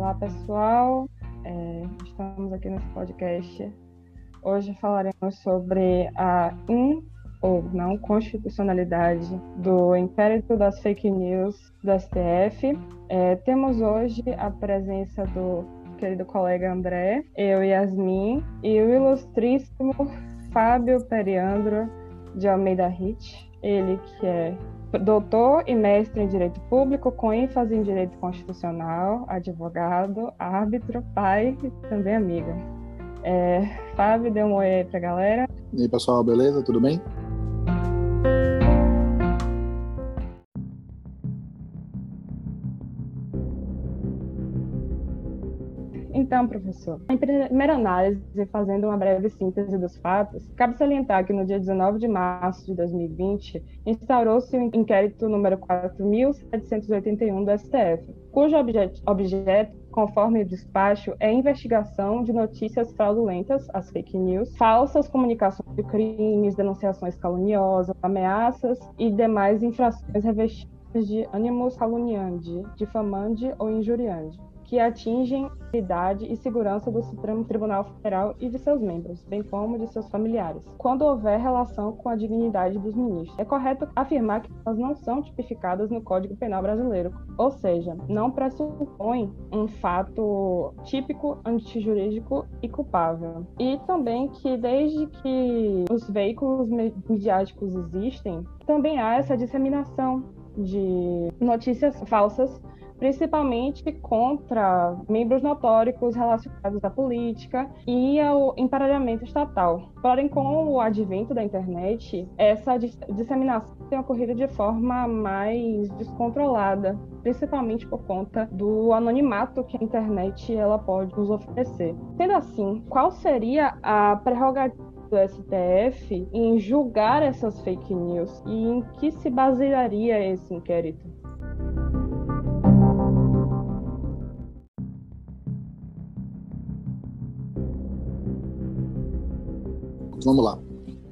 Olá, pessoal. É, estamos aqui nesse podcast. Hoje falaremos sobre a in ou não constitucionalidade do inquérito das fake news do STF. É, temos hoje a presença do querido colega André, eu, Yasmin, e o ilustríssimo Fábio Periandro de Almeida Hit, ele que é doutor e mestre em Direito Público, com ênfase em Direito Constitucional, advogado, árbitro, pai e também amigo. É, Fábio, dê um oi aí pra galera. E aí, pessoal, beleza? Tudo bem? Professor, em primeira análise, fazendo uma breve síntese dos fatos, cabe salientar que no dia 19 de março de 2020 instaurou-se o inquérito número 4.781 do STF, cujo objeto, objeto conforme o despacho, é investigação de notícias fraudulentas, as fake news, falsas comunicações de crimes, denunciações caluniosas, ameaças e demais infrações revestidas de ânimos caluniante, difamante ou injuriante que atingem a idade e segurança do Supremo Tribunal Federal e de seus membros, bem como de seus familiares, quando houver relação com a dignidade dos ministros. É correto afirmar que elas não são tipificadas no Código Penal brasileiro, ou seja, não pressupõe um fato típico, antijurídico e culpável. E também que desde que os veículos midiáticos existem, também há essa disseminação de notícias falsas principalmente contra membros notóricos relacionados à política e ao emparelhamento estatal. Porém, com o advento da internet, essa disseminação tem ocorrido de forma mais descontrolada, principalmente por conta do anonimato que a internet ela pode nos oferecer. Sendo assim, qual seria a prerrogativa do STF em julgar essas fake news e em que se basearia esse inquérito? Vamos lá.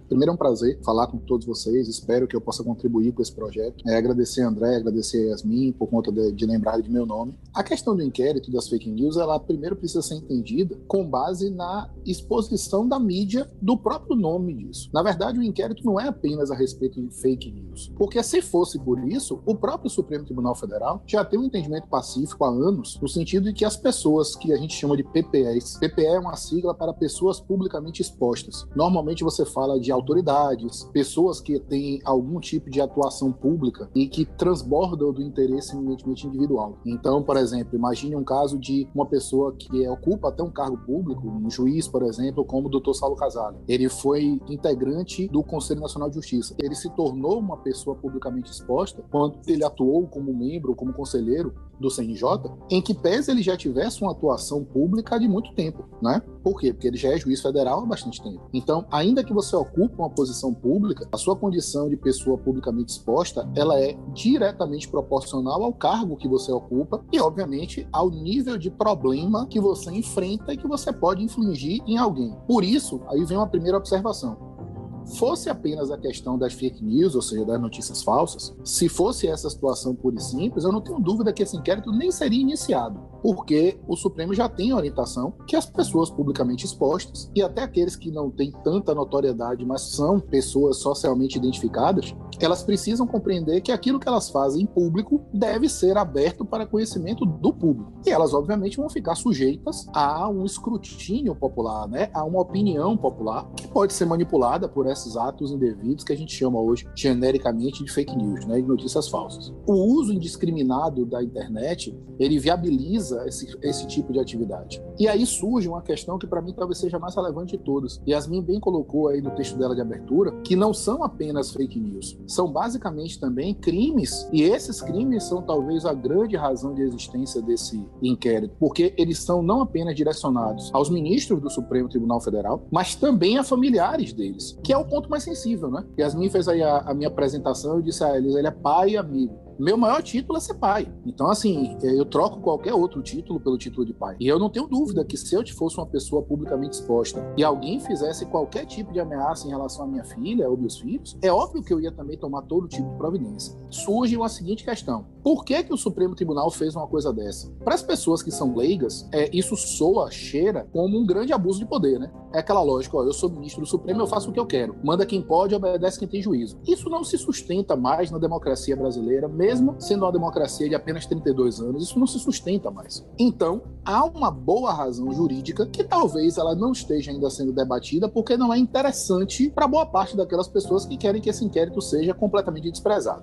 Primeiro é um prazer falar com todos vocês, espero que eu possa contribuir com esse projeto. É, agradecer a André, agradecer a Yasmin por conta de, de lembrar de meu nome. A questão do inquérito das fake news, ela primeiro precisa ser entendida com base na exposição da mídia do próprio nome disso. Na verdade, o inquérito não é apenas a respeito de fake news, porque se fosse por isso, o próprio Supremo Tribunal Federal já tem um entendimento pacífico há anos, no sentido de que as pessoas que a gente chama de PPEs, PPE é uma sigla para pessoas publicamente expostas. Normalmente você fala de autoridades, pessoas que têm algum tipo de atuação pública e que transbordam do interesse eminentemente individual. Então, por exemplo, imagine um caso de uma pessoa que ocupa até um cargo público, um juiz, por exemplo, como o Dr. Saulo Casale. Ele foi integrante do Conselho Nacional de Justiça. Ele se tornou uma pessoa publicamente exposta quando ele atuou como membro, como conselheiro do CNJ, em que pese ele já tivesse uma atuação pública de muito tempo, né? Por quê? Porque ele já é juiz federal há bastante tempo. Então, ainda que você ocupe uma posição pública, a sua condição de pessoa publicamente exposta, ela é diretamente proporcional ao cargo que você ocupa e, obviamente, ao nível de problema que você enfrenta e que você pode infligir em alguém. Por isso, aí vem uma primeira observação fosse apenas a questão das fake news, ou seja, das notícias falsas, se fosse essa situação pura e simples, eu não tenho dúvida que esse inquérito nem seria iniciado, porque o Supremo já tem orientação que as pessoas publicamente expostas e até aqueles que não têm tanta notoriedade, mas são pessoas socialmente identificadas, elas precisam compreender que aquilo que elas fazem em público deve ser aberto para conhecimento do público. E elas, obviamente, vão ficar sujeitas a um escrutínio popular, né? a uma opinião popular que pode ser manipulada por esses atos indevidos que a gente chama hoje genericamente de fake news, né? de notícias falsas. O uso indiscriminado da internet, ele viabiliza esse, esse tipo de atividade. E aí surge uma questão que para mim talvez seja mais relevante de todas. Yasmin bem colocou aí no texto dela de abertura que não são apenas fake news, são basicamente também crimes, e esses crimes são talvez a grande razão de existência desse inquérito, porque eles são não apenas direcionados aos ministros do Supremo Tribunal Federal, mas também a familiares deles, que é o ponto mais sensível, né? Yasmin fez aí a, a minha apresentação e disse a eles, ele é pai e amigo. Meu maior título é ser pai. Então, assim, eu troco qualquer outro título pelo título de pai. E eu não tenho dúvida que se eu fosse uma pessoa publicamente exposta e alguém fizesse qualquer tipo de ameaça em relação à minha filha ou meus filhos, é óbvio que eu ia também tomar todo tipo de providência. Surge uma seguinte questão: por que, que o Supremo Tribunal fez uma coisa dessa? Para as pessoas que são leigas, é, isso soa, cheira como um grande abuso de poder, né? É aquela lógica, ó, eu sou ministro do Supremo, eu faço o que eu quero. Manda quem pode, obedece quem tem juízo. Isso não se sustenta mais na democracia brasileira, mesmo sendo uma democracia de apenas 32 anos, isso não se sustenta mais. Então, há uma boa razão jurídica que talvez ela não esteja ainda sendo debatida porque não é interessante para boa parte daquelas pessoas que querem que esse inquérito seja completamente desprezado.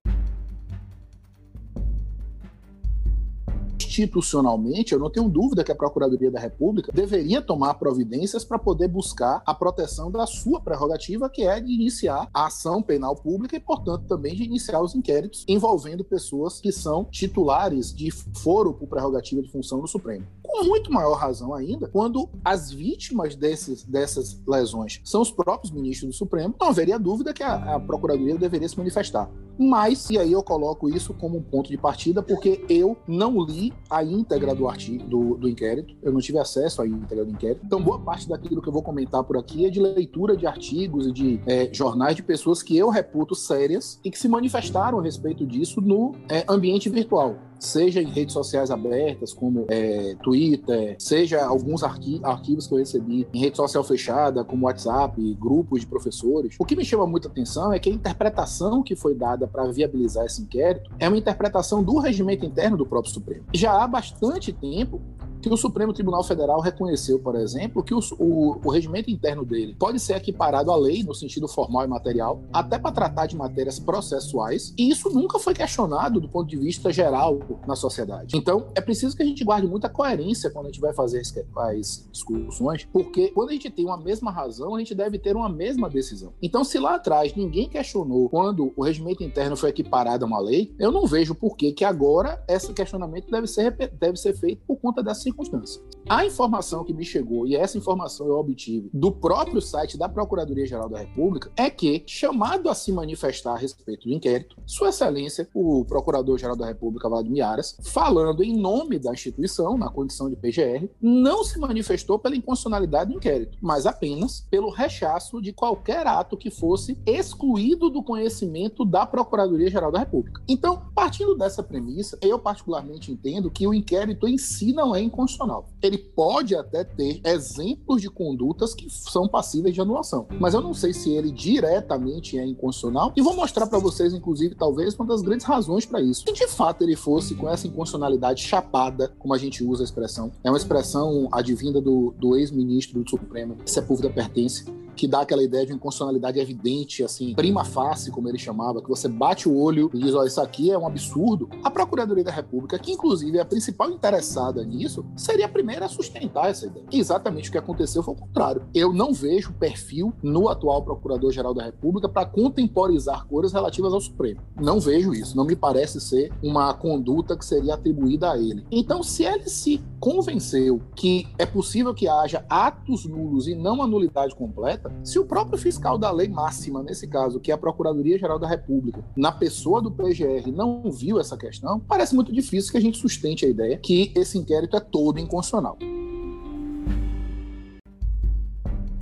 Institucionalmente, eu não tenho dúvida que a Procuradoria da República deveria tomar providências para poder buscar a proteção da sua prerrogativa, que é de iniciar a ação penal pública e, portanto, também de iniciar os inquéritos envolvendo pessoas que são titulares de foro por prerrogativa de função do Supremo. Com muito maior razão ainda, quando as vítimas desses, dessas lesões são os próprios ministros do Supremo, não haveria dúvida que a, a Procuradoria deveria se manifestar. Mas, e aí eu coloco isso como um ponto de partida, porque eu não li a íntegra do artigo, do, do inquérito, eu não tive acesso à íntegra do inquérito. Então, boa parte daquilo que eu vou comentar por aqui é de leitura de artigos e de é, jornais de pessoas que eu reputo sérias e que se manifestaram a respeito disso no é, ambiente virtual seja em redes sociais abertas, como é, Twitter, seja alguns arqui arquivos que eu recebi em rede social fechada, como WhatsApp, grupos de professores. O que me chama muita atenção é que a interpretação que foi dada para viabilizar esse inquérito é uma interpretação do regimento interno do próprio Supremo. Já há bastante tempo que o Supremo Tribunal Federal reconheceu, por exemplo, que o, o, o, regimento interno dele pode ser equiparado à lei no sentido formal e material, até para tratar de matérias processuais, e isso nunca foi questionado do ponto de vista geral na sociedade. Então, é preciso que a gente guarde muita coerência quando a gente vai fazer as discussões, porque quando a gente tem uma mesma razão, a gente deve ter uma mesma decisão. Então, se lá atrás ninguém questionou quando o regimento interno foi equiparado a uma lei, eu não vejo por que, que agora esse questionamento deve ser, deve ser feito por conta dessa circunstância. A informação que me chegou, e essa informação eu obtive do próprio site da Procuradoria-Geral da República, é que, chamado a se manifestar a respeito do inquérito, Sua Excelência, o Procurador-Geral da República, Vladimir Aras, falando em nome da instituição, na condição de PGR, não se manifestou pela inconstitucionalidade do inquérito, mas apenas pelo rechaço de qualquer ato que fosse excluído do conhecimento da Procuradoria-Geral da República. Então, partindo dessa premissa, eu particularmente entendo que o inquérito em si não é inconstitucional constitucional. Ele pode até ter exemplos de condutas que são passíveis de anulação, mas eu não sei se ele diretamente é inconstitucional e vou mostrar para vocês, inclusive, talvez uma das grandes razões para isso. Se de fato ele fosse com essa inconstitucionalidade chapada, como a gente usa a expressão, é uma expressão advinda do, do ex-ministro do Supremo, Sepúlveda Pertence, que dá aquela ideia de inconstitucionalidade evidente, assim, prima facie, como ele chamava, que você bate o olho e diz, ó, isso aqui é um absurdo. A Procuradoria da República, que inclusive é a principal interessada nisso, seria a primeira a sustentar essa ideia. E exatamente o que aconteceu foi o contrário. Eu não vejo perfil no atual Procurador-Geral da República para contemporizar coisas relativas ao Supremo. Não vejo isso. Não me parece ser uma conduta que seria atribuída a ele. Então, se ele se convenceu que é possível que haja atos nulos e não a nulidade completa, se o próprio fiscal da lei máxima, nesse caso, que é a Procuradoria-Geral da República, na pessoa do PGR, não viu essa questão, parece muito difícil que a gente sustente a ideia que esse inquérito é todo inconstitucional.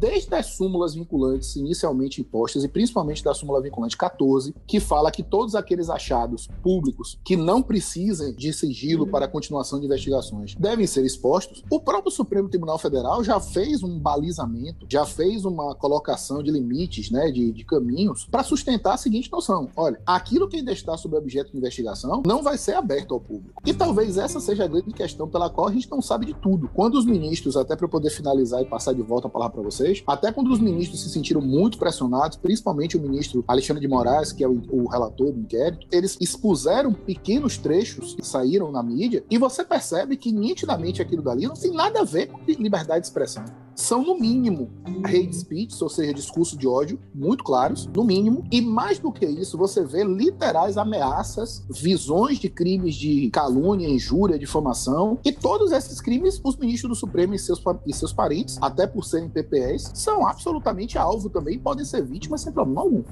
Desde as súmulas vinculantes inicialmente impostas, e principalmente da súmula vinculante 14, que fala que todos aqueles achados públicos que não precisem de sigilo para a continuação de investigações devem ser expostos, o próprio Supremo Tribunal Federal já fez um balizamento, já fez uma colocação de limites, né, de, de caminhos, para sustentar a seguinte noção: olha, aquilo que ainda está sob objeto de investigação não vai ser aberto ao público. E talvez essa seja a grande questão pela qual a gente não sabe de tudo. Quando os ministros, até para poder finalizar e passar de volta a palavra para vocês, até quando os ministros se sentiram muito pressionados, principalmente o ministro Alexandre de Moraes, que é o, o relator do inquérito, eles expuseram pequenos trechos que saíram na mídia e você percebe que nitidamente aquilo dali não tem nada a ver com liberdade de expressão são, no mínimo, hate speech, ou seja, discurso de ódio, muito claros, no mínimo. E mais do que isso, você vê literais ameaças, visões de crimes de calúnia, injúria, difamação. E todos esses crimes, os ministros do Supremo e seus, e seus parentes, até por serem PPS, são absolutamente alvo também, podem ser vítimas sem problema algum.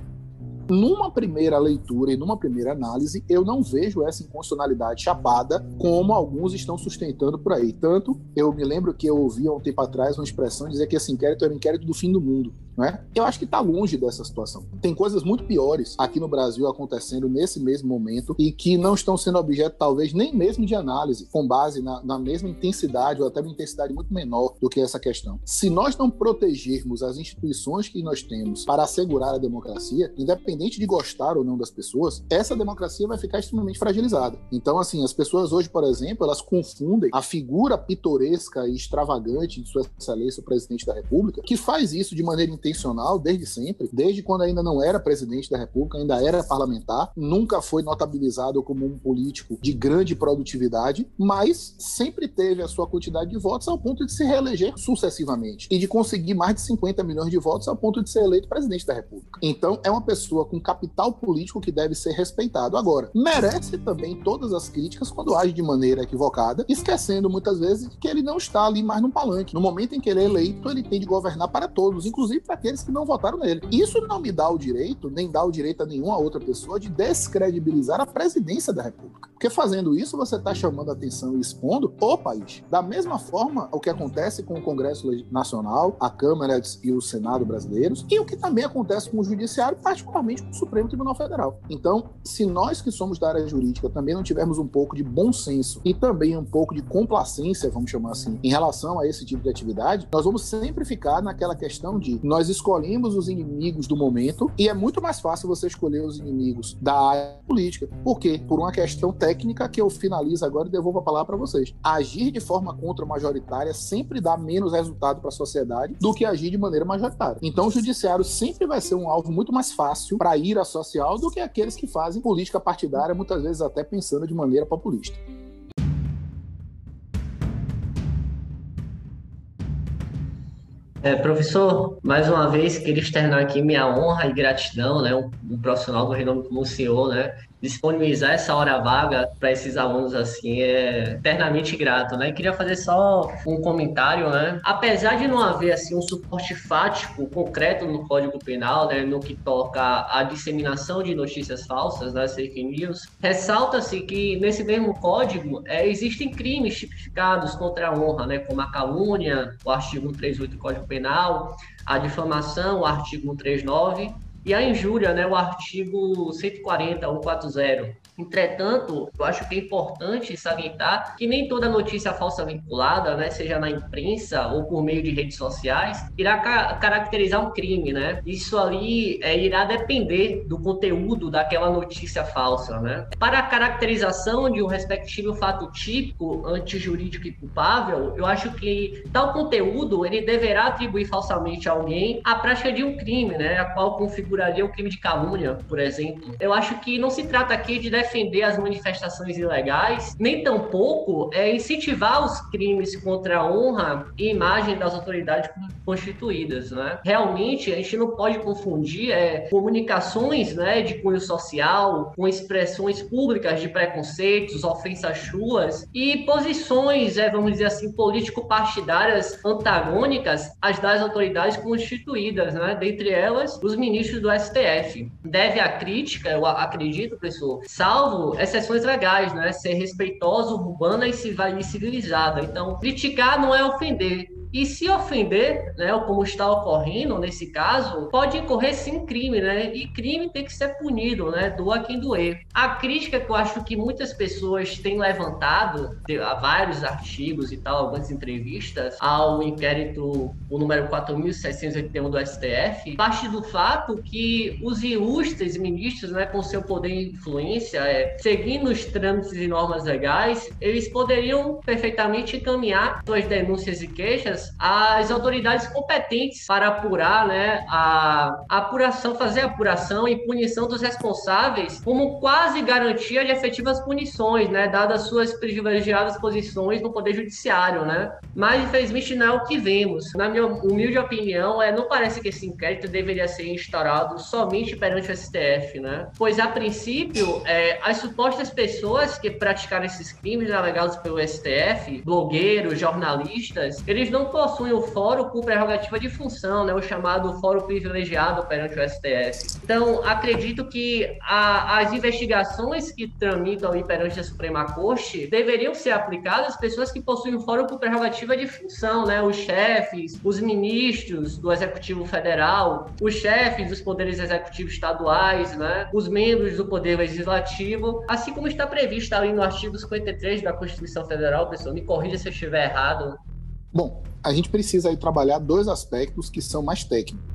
Numa primeira leitura e numa primeira análise, eu não vejo essa inconstitucionalidade chapada como alguns estão sustentando por aí. Tanto, eu me lembro que eu ouvi há um tempo atrás uma expressão dizer que esse inquérito era o inquérito do fim do mundo. Não é? Eu acho que está longe dessa situação. Tem coisas muito piores aqui no Brasil acontecendo nesse mesmo momento e que não estão sendo objeto, talvez, nem mesmo de análise, com base na, na mesma intensidade ou até uma intensidade muito menor do que essa questão. Se nós não protegermos as instituições que nós temos para assegurar a democracia, independente de gostar ou não das pessoas, essa democracia vai ficar extremamente fragilizada. Então, assim, as pessoas hoje, por exemplo, elas confundem a figura pitoresca e extravagante de Sua Excelência, o presidente da República, que faz isso de maneira intencional desde sempre, desde quando ainda não era presidente da República, ainda era parlamentar, nunca foi notabilizado como um político de grande produtividade, mas sempre teve a sua quantidade de votos ao ponto de se reeleger sucessivamente e de conseguir mais de 50 milhões de votos ao ponto de ser eleito presidente da República. Então, é uma pessoa com capital político que deve ser respeitado. Agora, merece também todas as críticas quando age de maneira equivocada, esquecendo muitas vezes que ele não está ali mais no palanque. No momento em que ele é eleito, ele tem de governar para todos, inclusive para aqueles que não votaram nele. Isso não me dá o direito, nem dá o direito a nenhuma outra pessoa de descredibilizar a presidência da República. Porque fazendo isso, você está chamando a atenção e expondo o país. Da mesma forma, o que acontece com o Congresso Nacional, a Câmara e o Senado brasileiros, e o que também acontece com o Judiciário, particularmente com o Supremo Tribunal Federal. Então, se nós que somos da área jurídica também não tivermos um pouco de bom senso e também um pouco de complacência, vamos chamar assim, em relação a esse tipo de atividade, nós vamos sempre ficar naquela questão de nós escolhemos os inimigos do momento e é muito mais fácil você escolher os inimigos da área política. Por quê? Por uma questão técnica que eu finalizo agora e devolvo a palavra para vocês. Agir de forma contra-majoritária sempre dá menos resultado para a sociedade do que agir de maneira majoritária. Então, o judiciário sempre vai ser um alvo muito mais fácil para ir a social do que aqueles que fazem política partidária, muitas vezes até pensando de maneira populista. É, professor, mais uma vez queria externar aqui minha honra e gratidão, né, um, um profissional do renome como o senhor, né, disponibilizar essa hora vaga para esses alunos assim é eternamente grato, né? queria fazer só um comentário, né? Apesar de não haver assim um suporte fático concreto no Código Penal, né, no que toca à disseminação de notícias falsas, das né, fake news, ressalta-se que nesse mesmo código é, existem crimes tipificados contra a honra, né, como a calúnia, o artigo 138 do Código Penal, a difamação, o artigo 139 e a injúria, né, o artigo 140, 140. Entretanto, eu acho que é importante salientar que nem toda notícia falsa vinculada, né, seja na imprensa ou por meio de redes sociais, irá ca caracterizar um crime, né? Isso ali é, irá depender do conteúdo daquela notícia falsa, né? Para a caracterização de um respectivo fato típico, antijurídico e culpável, eu acho que tal conteúdo ele deverá atribuir falsamente a alguém a prática de um crime, né? A qual configuraria o crime de calúnia, por exemplo. Eu acho que não se trata aqui de defender as manifestações ilegais, nem tampouco é incentivar os crimes contra a honra e imagem das autoridades constituídas, né? Realmente a gente não pode confundir é, comunicações, né, de cunho social com expressões públicas de preconceitos, ofensas chulas e posições, é, vamos dizer assim, político-partidárias antagônicas às das autoridades constituídas, né? Dentre elas, os ministros do STF. Deve a crítica, eu acredito, professor, salvo exceções legais, né? Ser respeitosa, urbana e civilizada. Então, criticar não é ofender. E se ofender, né, como está ocorrendo nesse caso, pode incorrer sim crime, né? E crime tem que ser punido, né? Doa quem doer. A crítica que eu acho que muitas pessoas têm levantado, há vários artigos e tal, algumas entrevistas, ao inquérito, o número 4.781 do STF, parte do fato que os ilustres ministros, né, com seu poder e influência, é, seguindo os trâmites e normas legais, eles poderiam perfeitamente encaminhar suas denúncias e queixas as autoridades competentes para apurar, né, a, apuração, fazer a apuração e punição dos responsáveis, como quase garantia de efetivas punições, né, dadas suas privilegiadas posições no poder judiciário, né? Mas infelizmente não é o que vemos. Na minha humilde opinião, é não parece que esse inquérito deveria ser instaurado somente perante o STF, né? Pois a princípio, é, as supostas pessoas que praticaram esses crimes alegados pelo STF, blogueiros, jornalistas, eles não possuem o fórum com prerrogativa de função, né, o chamado fórum privilegiado perante o STF. Então, acredito que a, as investigações que tramitam aí perante a Suprema Corte deveriam ser aplicadas às pessoas que possuem o fórum com prerrogativa de função, né, os chefes, os ministros do Executivo Federal, os chefes dos poderes executivos estaduais, né, os membros do Poder Legislativo, assim como está previsto ali no artigo 53 da Constituição Federal, pessoal, me corrija se eu estiver errado. Bom, a gente precisa aí trabalhar dois aspectos que são mais técnicos.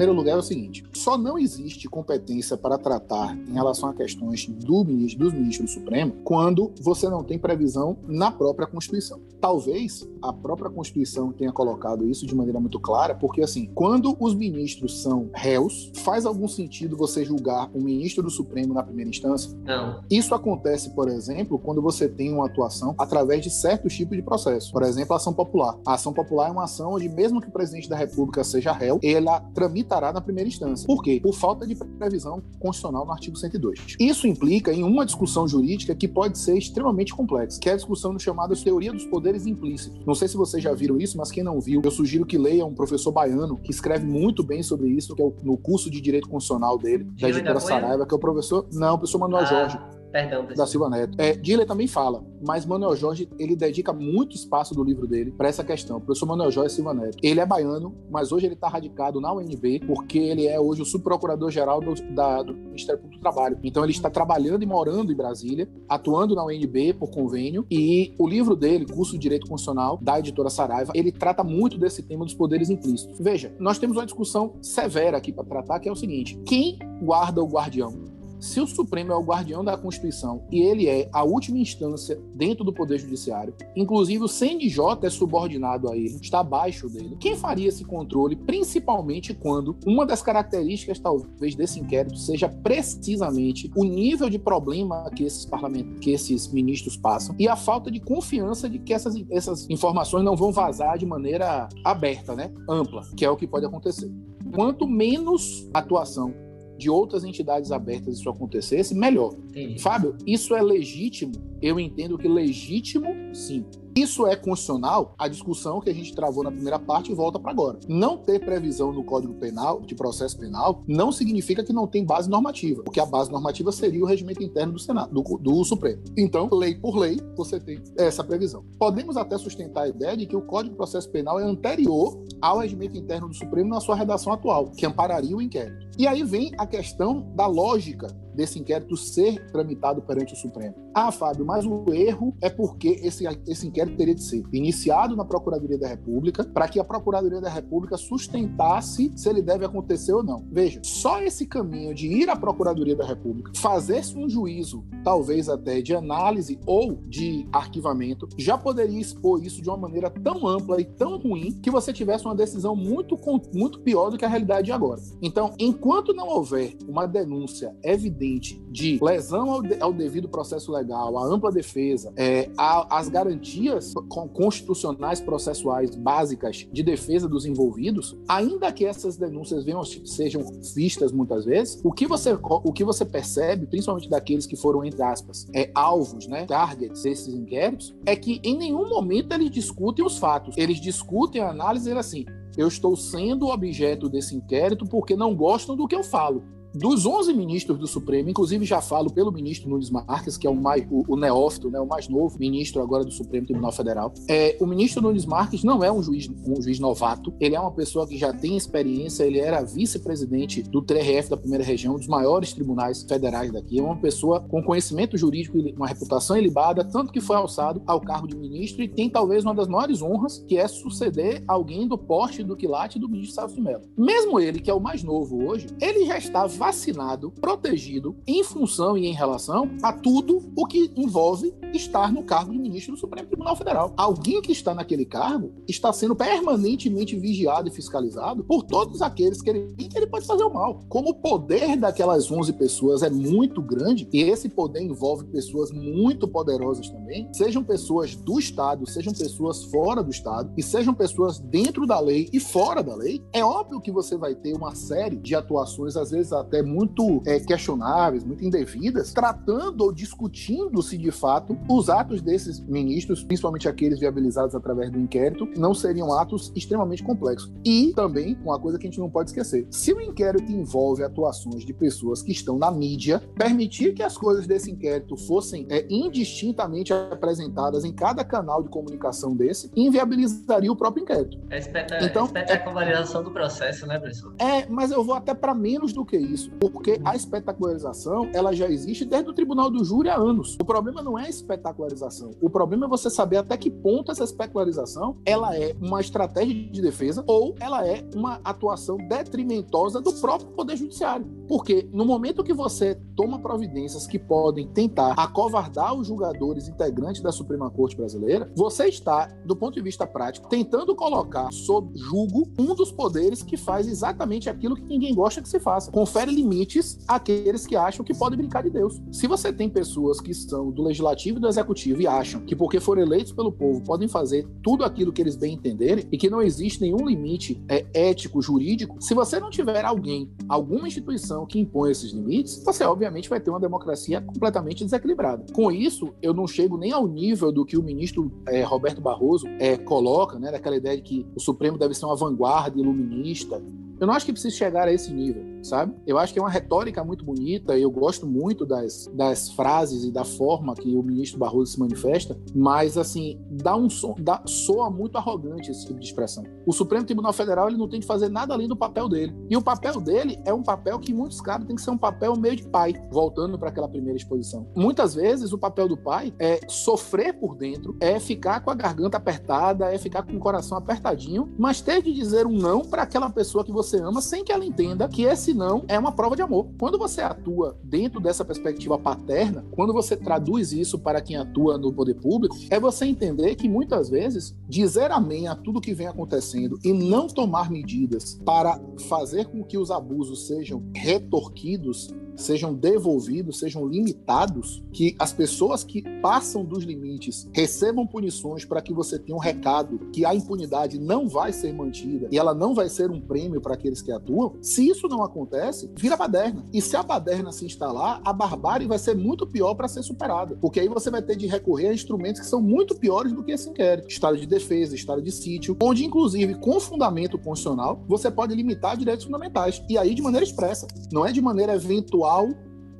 primeiro lugar é o seguinte: só não existe competência para tratar em relação a questões do ministro, dos ministros do Supremo quando você não tem previsão na própria Constituição. Talvez a própria Constituição tenha colocado isso de maneira muito clara, porque assim, quando os ministros são réus, faz algum sentido você julgar um ministro do Supremo na primeira instância? Não. Isso acontece, por exemplo, quando você tem uma atuação através de certos tipos de processo. Por exemplo, a ação popular. A ação popular é uma ação onde, mesmo que o presidente da República seja réu, ela tramita tramitará na primeira instância. Por quê? Por falta de previsão constitucional no artigo 102. Isso implica em uma discussão jurídica que pode ser extremamente complexa, que é a discussão chamada teoria dos poderes implícitos. Não sei se vocês já viram isso, mas quem não viu, eu sugiro que leia um professor baiano que escreve muito bem sobre isso, que é no curso de Direito Constitucional dele, da editora Saraiva, que é o professor, não, o professor Manuel ah. Jorge Perdão, da Silva Neto. É, também fala, mas Manuel Jorge, ele dedica muito espaço do livro dele para essa questão. O professor Manuel Jorge Silva Neto. Ele é baiano, mas hoje ele está radicado na UNB, porque ele é hoje o subprocurador-geral do, do Ministério Público do Trabalho. Então ele está trabalhando e morando em Brasília, atuando na UNB por convênio, e o livro dele, Curso de Direito Constitucional, da editora Saraiva, ele trata muito desse tema dos poderes implícitos. Veja, nós temos uma discussão severa aqui para tratar, que é o seguinte: quem guarda o guardião? Se o Supremo é o guardião da Constituição e ele é a última instância dentro do Poder Judiciário, inclusive o CNJ é subordinado a ele, está abaixo dele, quem faria esse controle, principalmente quando uma das características, talvez, desse inquérito seja precisamente o nível de problema que esses parlamentos, que esses ministros passam e a falta de confiança de que essas, essas informações não vão vazar de maneira aberta, né? ampla, que é o que pode acontecer. Quanto menos atuação de outras entidades abertas isso acontecesse, melhor. Entendi. Fábio, isso é legítimo? Eu entendo que legítimo, sim. Isso é constitucional? A discussão que a gente travou na primeira parte volta para agora. Não ter previsão no Código Penal, de processo penal, não significa que não tem base normativa, porque a base normativa seria o regimento interno do Senado, do, do Supremo. Então, lei por lei, você tem essa previsão. Podemos até sustentar a ideia de que o Código de Processo Penal é anterior ao regimento interno do Supremo na sua redação atual, que ampararia o inquérito. E aí vem a questão da lógica desse inquérito ser tramitado perante o Supremo. Ah, Fábio, mas o erro é porque esse, esse inquérito teria de ser iniciado na Procuradoria da República para que a Procuradoria da República sustentasse se ele deve acontecer ou não. Veja, só esse caminho de ir à Procuradoria da República, fazer-se um juízo, talvez até de análise ou de arquivamento, já poderia expor isso de uma maneira tão ampla e tão ruim que você tivesse uma decisão muito, muito pior do que a realidade de agora. Então, enquanto não houver uma denúncia evidente de lesão ao, de, ao devido processo legal, a ampla defesa, é, a, as garantias constitucionais processuais básicas de defesa dos envolvidos, ainda que essas denúncias venham, sejam vistas muitas vezes, o que você, o que você percebe, principalmente daqueles que foram, entre aspas, é, alvos, né, targets desses inquéritos, é que em nenhum momento eles discutem os fatos. Eles discutem a análise assim, eu estou sendo objeto desse inquérito porque não gostam do que eu falo. Dos 11 ministros do Supremo, inclusive já falo pelo ministro Nunes Marques, que é o, mais, o, o neófito, né, o mais novo ministro agora do Supremo Tribunal Federal. É, o ministro Nunes Marques não é um juiz, um juiz novato, ele é uma pessoa que já tem experiência, ele era vice-presidente do TRF da primeira região, dos maiores tribunais federais daqui, é uma pessoa com conhecimento jurídico e uma reputação ilibada, tanto que foi alçado ao cargo de ministro e tem talvez uma das maiores honras, que é suceder alguém do porte do quilate do ministro Celso de Mello. Mesmo ele, que é o mais novo hoje, ele já está vacinado, protegido em função e em relação a tudo o que envolve estar no cargo de ministro do Supremo Tribunal Federal. Alguém que está naquele cargo está sendo permanentemente vigiado e fiscalizado por todos aqueles que ele, que ele pode fazer o mal. Como o poder daquelas 11 pessoas é muito grande, e esse poder envolve pessoas muito poderosas também, sejam pessoas do Estado, sejam pessoas fora do Estado, e sejam pessoas dentro da lei e fora da lei, é óbvio que você vai ter uma série de atuações, às vezes até até muito é, questionáveis, muito indevidas, tratando ou discutindo se de fato os atos desses ministros, principalmente aqueles viabilizados através do inquérito, não seriam atos extremamente complexos. E também uma coisa que a gente não pode esquecer: se o inquérito envolve atuações de pessoas que estão na mídia, permitir que as coisas desse inquérito fossem é, indistintamente apresentadas em cada canal de comunicação desse, inviabilizaria o próprio inquérito. É espeta então, espetacularização é, do processo, né, professor? É, mas eu vou até para menos do que isso, porque a espetacularização ela já existe desde o Tribunal do Júri há anos. O problema não é a espetacularização. O problema é você saber até que ponto essa espetacularização ela é uma estratégia de defesa ou ela é uma atuação detrimentosa do próprio Poder Judiciário. Porque no momento que você toma providências que podem tentar acovardar os julgadores integrantes da Suprema Corte Brasileira, você está, do ponto de vista prático, tentando colocar sob julgo um dos poderes que faz exatamente aquilo que ninguém gosta que se faça. Confere limites àqueles que acham que podem brincar de Deus. Se você tem pessoas que são do legislativo e do executivo e acham que porque foram eleitos pelo povo podem fazer tudo aquilo que eles bem entenderem e que não existe nenhum limite é, ético, jurídico, se você não tiver alguém, alguma instituição que impõe esses limites, você obviamente vai ter uma democracia completamente desequilibrada. Com isso, eu não chego nem ao nível do que o ministro é, Roberto Barroso é, coloca, né, daquela ideia de que o Supremo deve ser uma vanguarda iluminista. Eu não acho que precisa chegar a esse nível, sabe? Eu acho que é uma retórica muito bonita eu gosto muito das, das frases e da forma que o ministro Barroso se manifesta, mas, assim, dá um som, dá, soa muito arrogante esse tipo de expressão. O Supremo Tribunal Federal ele não tem que fazer nada além do papel dele. E o papel dele é um papel que, em muitos casos, tem que ser um papel meio de pai, voltando para aquela primeira exposição. Muitas vezes, o papel do pai é sofrer por dentro, é ficar com a garganta apertada, é ficar com o coração apertadinho, mas ter de dizer um não para aquela pessoa que você você ama sem que ela entenda que esse não é uma prova de amor. Quando você atua dentro dessa perspectiva paterna, quando você traduz isso para quem atua no poder público, é você entender que muitas vezes dizer amém a tudo que vem acontecendo e não tomar medidas para fazer com que os abusos sejam retorquidos sejam devolvidos, sejam limitados, que as pessoas que passam dos limites recebam punições para que você tenha um recado que a impunidade não vai ser mantida e ela não vai ser um prêmio para aqueles que atuam. Se isso não acontece, vira baderna. E se a baderna se instalar, a barbárie vai ser muito pior para ser superada, porque aí você vai ter de recorrer a instrumentos que são muito piores do que esse inquérito. Estado de defesa, estado de sítio, onde inclusive com fundamento constitucional, você pode limitar direitos fundamentais. E aí de maneira expressa, não é de maneira eventual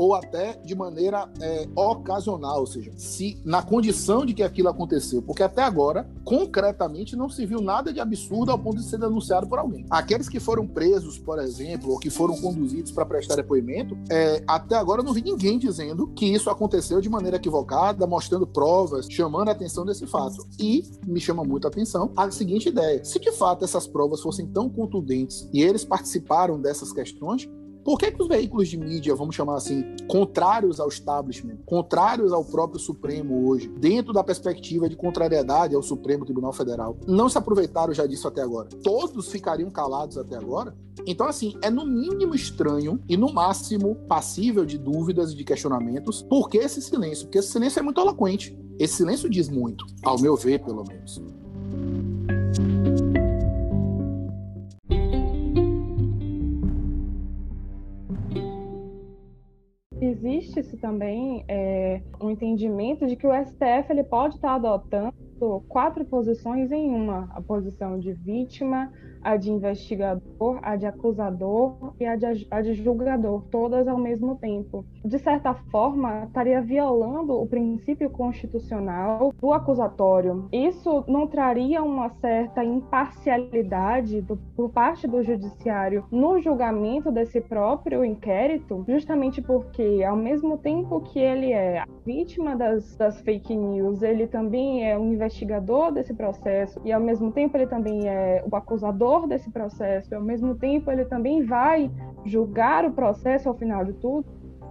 ou até de maneira é, ocasional, ou seja, se na condição de que aquilo aconteceu, porque até agora, concretamente, não se viu nada de absurdo ao ponto de ser denunciado por alguém. Aqueles que foram presos, por exemplo, ou que foram conduzidos para prestar depoimento, é, até agora não vi ninguém dizendo que isso aconteceu de maneira equivocada, mostrando provas, chamando a atenção desse fato. E me chama muito a atenção a seguinte ideia: se de fato essas provas fossem tão contundentes e eles participaram dessas questões, por que, que os veículos de mídia, vamos chamar assim, contrários ao establishment, contrários ao próprio Supremo hoje, dentro da perspectiva de contrariedade ao Supremo Tribunal Federal, não se aproveitaram já disso até agora? Todos ficariam calados até agora? Então, assim, é no mínimo estranho e no máximo passível de dúvidas e de questionamentos. Por que esse silêncio? Porque esse silêncio é muito eloquente. Esse silêncio diz muito, ao meu ver, pelo menos. Existe-se também é, um entendimento de que o STF ele pode estar adotando quatro posições em uma: a posição de vítima, a de investigador, a de acusador e a de, a de julgador, todas ao mesmo tempo. De certa forma, estaria violando o princípio constitucional do acusatório. Isso não traria uma certa imparcialidade do, por parte do judiciário no julgamento desse próprio inquérito, justamente porque, ao mesmo tempo que ele é vítima das, das fake news, ele também é um investigador desse processo e, ao mesmo tempo, ele também é o acusador desse processo e, ao mesmo tempo, ele também vai julgar o processo ao final de tudo?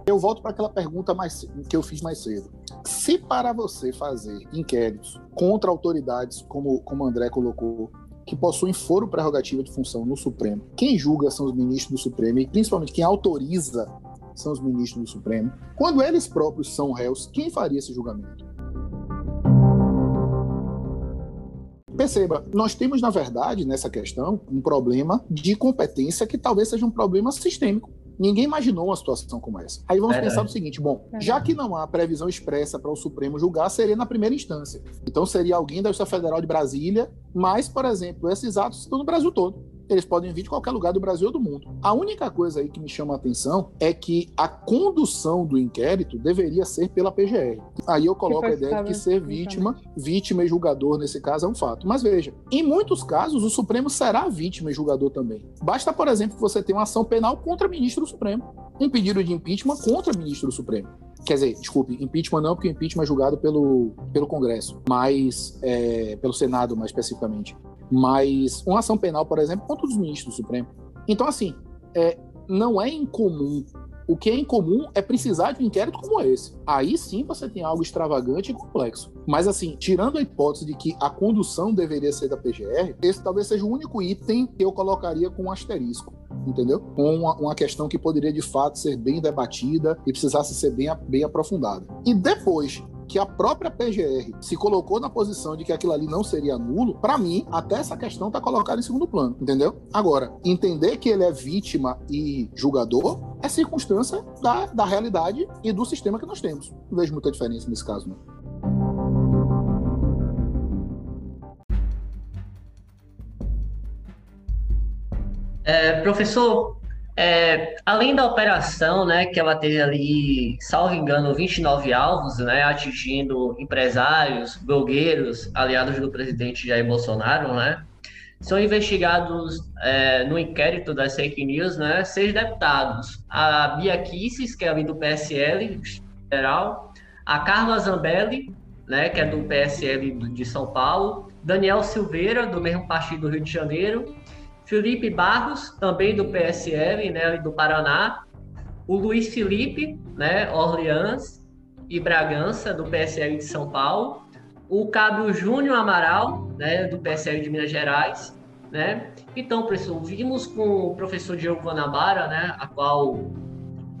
Eu volto para aquela pergunta mais, que eu fiz mais cedo. Se para você fazer inquéritos contra autoridades, como, como André colocou, que possuem foro prerrogativa de função no Supremo, quem julga são os ministros do Supremo e principalmente quem autoriza são os ministros do Supremo. Quando eles próprios são réus, quem faria esse julgamento? Perceba, nós temos, na verdade, nessa questão, um problema de competência que talvez seja um problema sistêmico. Ninguém imaginou uma situação como essa. Aí vamos pensar no seguinte: bom, já que não há previsão expressa para o Supremo julgar, seria na primeira instância. Então seria alguém da Justiça Federal de Brasília, mas, por exemplo, esses atos estão no Brasil todo eles podem vir de qualquer lugar do Brasil ou do mundo. A única coisa aí que me chama a atenção é que a condução do inquérito deveria ser pela PGR. Aí eu coloco a ideia de que ser vítima, vítima e julgador nesse caso é um fato. Mas veja, em muitos casos o Supremo será vítima e julgador também. Basta, por exemplo, que você tenha uma ação penal contra ministro do Supremo, um pedido de impeachment contra ministro do Supremo. Quer dizer, desculpe, impeachment não, porque impeachment é julgado pelo, pelo Congresso, mas é, pelo Senado mais especificamente mas uma ação penal, por exemplo, contra os ministros do Supremo. Então, assim, é, não é incomum. O que é incomum é precisar de um inquérito como esse. Aí sim você tem algo extravagante e complexo. Mas, assim, tirando a hipótese de que a condução deveria ser da PGR, esse talvez seja o único item que eu colocaria com um asterisco entendeu? Com uma, uma, questão que poderia de fato ser bem debatida e precisasse ser bem, bem aprofundada. E depois que a própria PGR se colocou na posição de que aquilo ali não seria nulo, para mim, até essa questão está colocada em segundo plano, entendeu? Agora, entender que ele é vítima e julgador é circunstância da, da realidade e do sistema que nós temos. Não vejo muita diferença nesse caso, não. É, professor, é, além da operação, né, que ela teve ali, salvo engano, 29 alvos, né, atingindo empresários, blogueiros, aliados do presidente Jair Bolsonaro, né, são investigados é, no inquérito das fake news, né, seis deputados. A Bia Kisses, que é ali do PSL federal, a Carla Zambelli, né, que é do PSL de São Paulo, Daniel Silveira, do mesmo partido do Rio de Janeiro, Felipe Barros, também do PSL, né, do Paraná, o Luiz Felipe, né, Orleans e Bragança, do PSL de São Paulo, o Cabo Júnior Amaral, né, do PSL de Minas Gerais, né? Então, professor, vimos com o professor Diogo Guanabara, né, a qual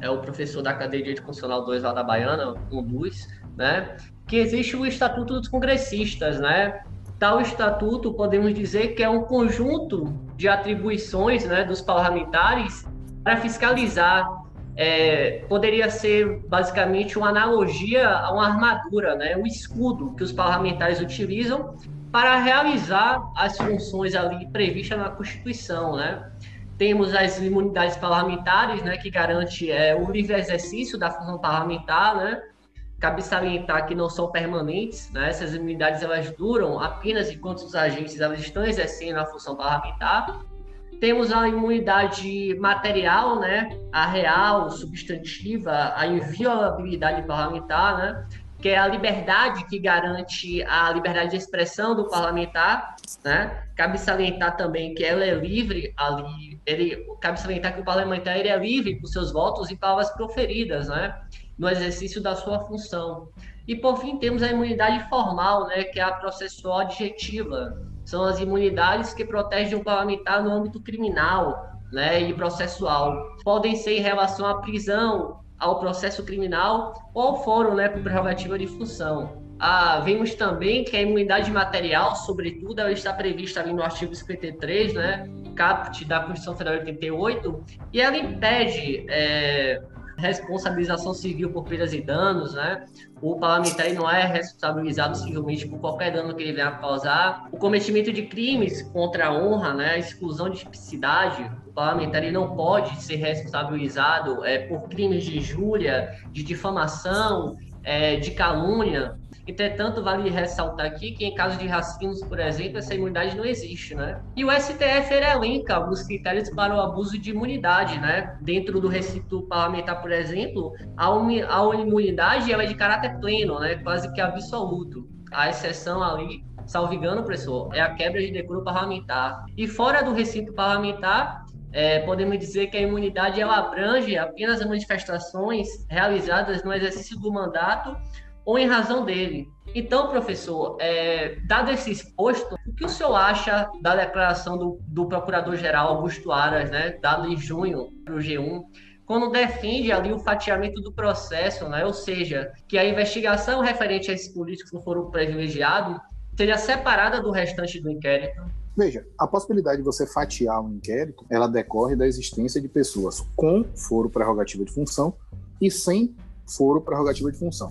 é o professor da cadeia de Direito Constitucional 2 lá da Baiana, conduz, né, que existe o Estatuto dos Congressistas, né, Tal estatuto, podemos dizer que é um conjunto de atribuições né, dos parlamentares para fiscalizar. É, poderia ser basicamente uma analogia a uma armadura, né, um escudo que os parlamentares utilizam para realizar as funções ali previstas na Constituição, né? Temos as imunidades parlamentares, né, que garante é, o livre exercício da função parlamentar, né? Cabe salientar que não são permanentes, né? essas imunidades elas duram apenas enquanto os agentes elas estão exercendo a função parlamentar. Temos a imunidade material, né? a real, substantiva, a inviolabilidade parlamentar, né? que é a liberdade que garante a liberdade de expressão do parlamentar, né? Cabe salientar também que ela é livre ali, ele cabe salientar que o parlamentar ele é livre por seus votos e palavras proferidas, né? No exercício da sua função. E por fim temos a imunidade formal, né, que é a processual adjetiva. São as imunidades que protegem o parlamentar no âmbito criminal, né, e processual. Podem ser em relação à prisão, ao processo criminal ou fórum, né, por prerrogativa de função. Ah, vimos também que a imunidade material, sobretudo, ela está prevista ali no artigo 53, né, caput da Constituição Federal de 88, e ela impede é, responsabilização civil por perdas e danos, né? O parlamentar não é responsabilizado civilmente por qualquer dano que ele venha a causar. O cometimento de crimes contra a honra, né? A exclusão de tipicidade. O parlamentar não pode ser responsabilizado é, por crimes de injúria, de difamação, é, de calúnia. Entretanto, vale ressaltar aqui que em caso de racismo, por exemplo, essa imunidade não existe, né? E o STF elenca alguns critérios para o abuso de imunidade, né? Dentro do recinto parlamentar, por exemplo, a, a imunidade ela é de caráter pleno, né? Quase que absoluto. A exceção ali salvo engano, professor, é a quebra de decoro parlamentar. E fora do recinto parlamentar, é, podemos dizer que a imunidade ela abrange apenas as manifestações realizadas no exercício do mandato ou em razão dele. Então, professor, é, dado esse exposto, o que o senhor acha da declaração do, do Procurador-Geral Augusto Aras, né, dado em junho para o G1, quando defende ali o fatiamento do processo, né, ou seja, que a investigação referente a esses políticos que foram privilegiados seja separada do restante do inquérito? Veja, a possibilidade de você fatiar um inquérito, ela decorre da existência de pessoas com foro prerrogativa de função e sem foro prerrogativa de função.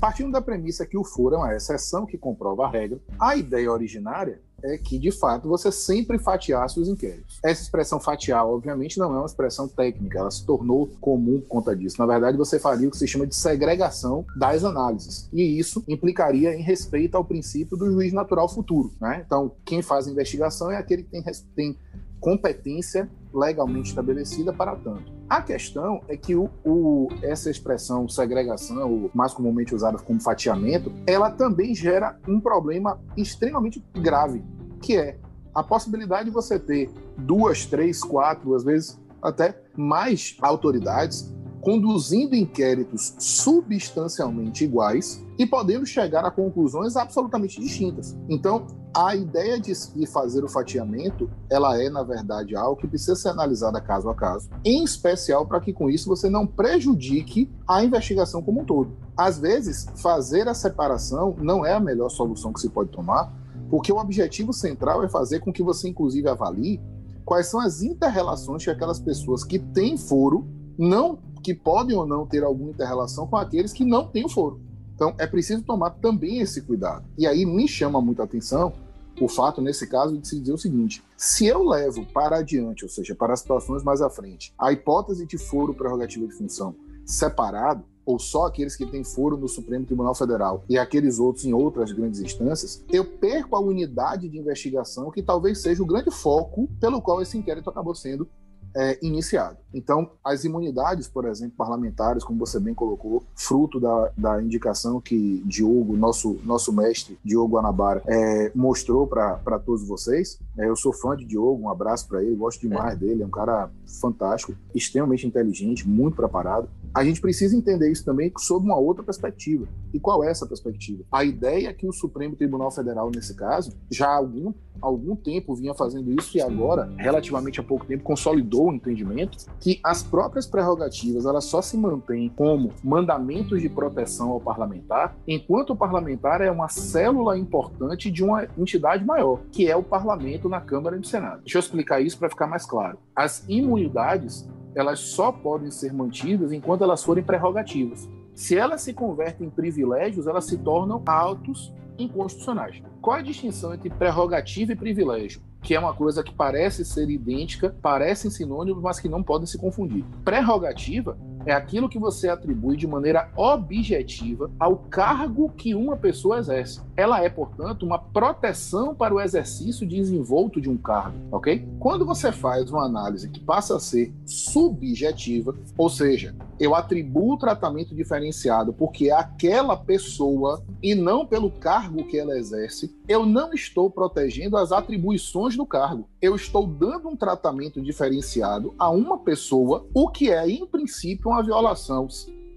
Partindo da premissa que o foro é uma exceção que comprova a regra, a ideia originária é que, de fato, você sempre fatiasse os inquéritos. Essa expressão fatiar, obviamente, não é uma expressão técnica, ela se tornou comum por conta disso. Na verdade, você faria o que se chama de segregação das análises, e isso implicaria em respeito ao princípio do juiz natural futuro. Né? Então, quem faz a investigação é aquele que tem, tem competência legalmente estabelecida para tanto. A questão é que o, o, essa expressão segregação, ou mais comumente usada como fatiamento, ela também gera um problema extremamente grave, que é a possibilidade de você ter duas, três, quatro, às vezes até mais autoridades conduzindo inquéritos substancialmente iguais e podendo chegar a conclusões absolutamente distintas. Então, a ideia de, fazer o fatiamento, ela é, na verdade, algo que precisa ser analisada caso a caso, em especial para que com isso você não prejudique a investigação como um todo. Às vezes, fazer a separação não é a melhor solução que se pode tomar, porque o objetivo central é fazer com que você, inclusive, avalie quais são as interrelações que aquelas pessoas que têm foro não que podem ou não ter alguma interrelação com aqueles que não têm o foro. Então, é preciso tomar também esse cuidado. E aí me chama muito a atenção o fato, nesse caso, de se dizer o seguinte: se eu levo para adiante, ou seja, para situações mais à frente, a hipótese de foro prerrogativa de função separado, ou só aqueles que têm foro no Supremo Tribunal Federal e aqueles outros em outras grandes instâncias, eu perco a unidade de investigação que talvez seja o grande foco pelo qual esse inquérito acabou sendo é, iniciado. Então, as imunidades, por exemplo, parlamentares, como você bem colocou, fruto da, da indicação que Diogo, nosso, nosso mestre, Diogo Guanabara, é, mostrou para todos vocês. É, eu sou fã de Diogo, um abraço para ele, gosto demais é. dele, é um cara fantástico, extremamente inteligente, muito preparado. A gente precisa entender isso também sob uma outra perspectiva. E qual é essa perspectiva? A ideia é que o Supremo Tribunal Federal, nesse caso, já há algum, algum tempo vinha fazendo isso e agora, relativamente há pouco tempo, consolidou o entendimento que as próprias prerrogativas elas só se mantêm como mandamentos de proteção ao parlamentar, enquanto o parlamentar é uma célula importante de uma entidade maior, que é o parlamento na Câmara e no Senado. Deixa eu explicar isso para ficar mais claro. As imunidades elas só podem ser mantidas enquanto elas forem prerrogativas. Se elas se convertem em privilégios, elas se tornam autos inconstitucionais. Qual a distinção entre prerrogativa e privilégio? Que é uma coisa que parece ser idêntica, parecem sinônimos, mas que não podem se confundir. Prerrogativa é aquilo que você atribui de maneira objetiva ao cargo que uma pessoa exerce. Ela é, portanto, uma proteção para o exercício desenvolto de um cargo, ok? Quando você faz uma análise que passa a ser subjetiva, ou seja, eu atribuo tratamento diferenciado porque é aquela pessoa e não pelo cargo que ela exerce, eu não estou protegendo as atribuições do cargo. Eu estou dando um tratamento diferenciado a uma pessoa, o que é, em princípio, uma violação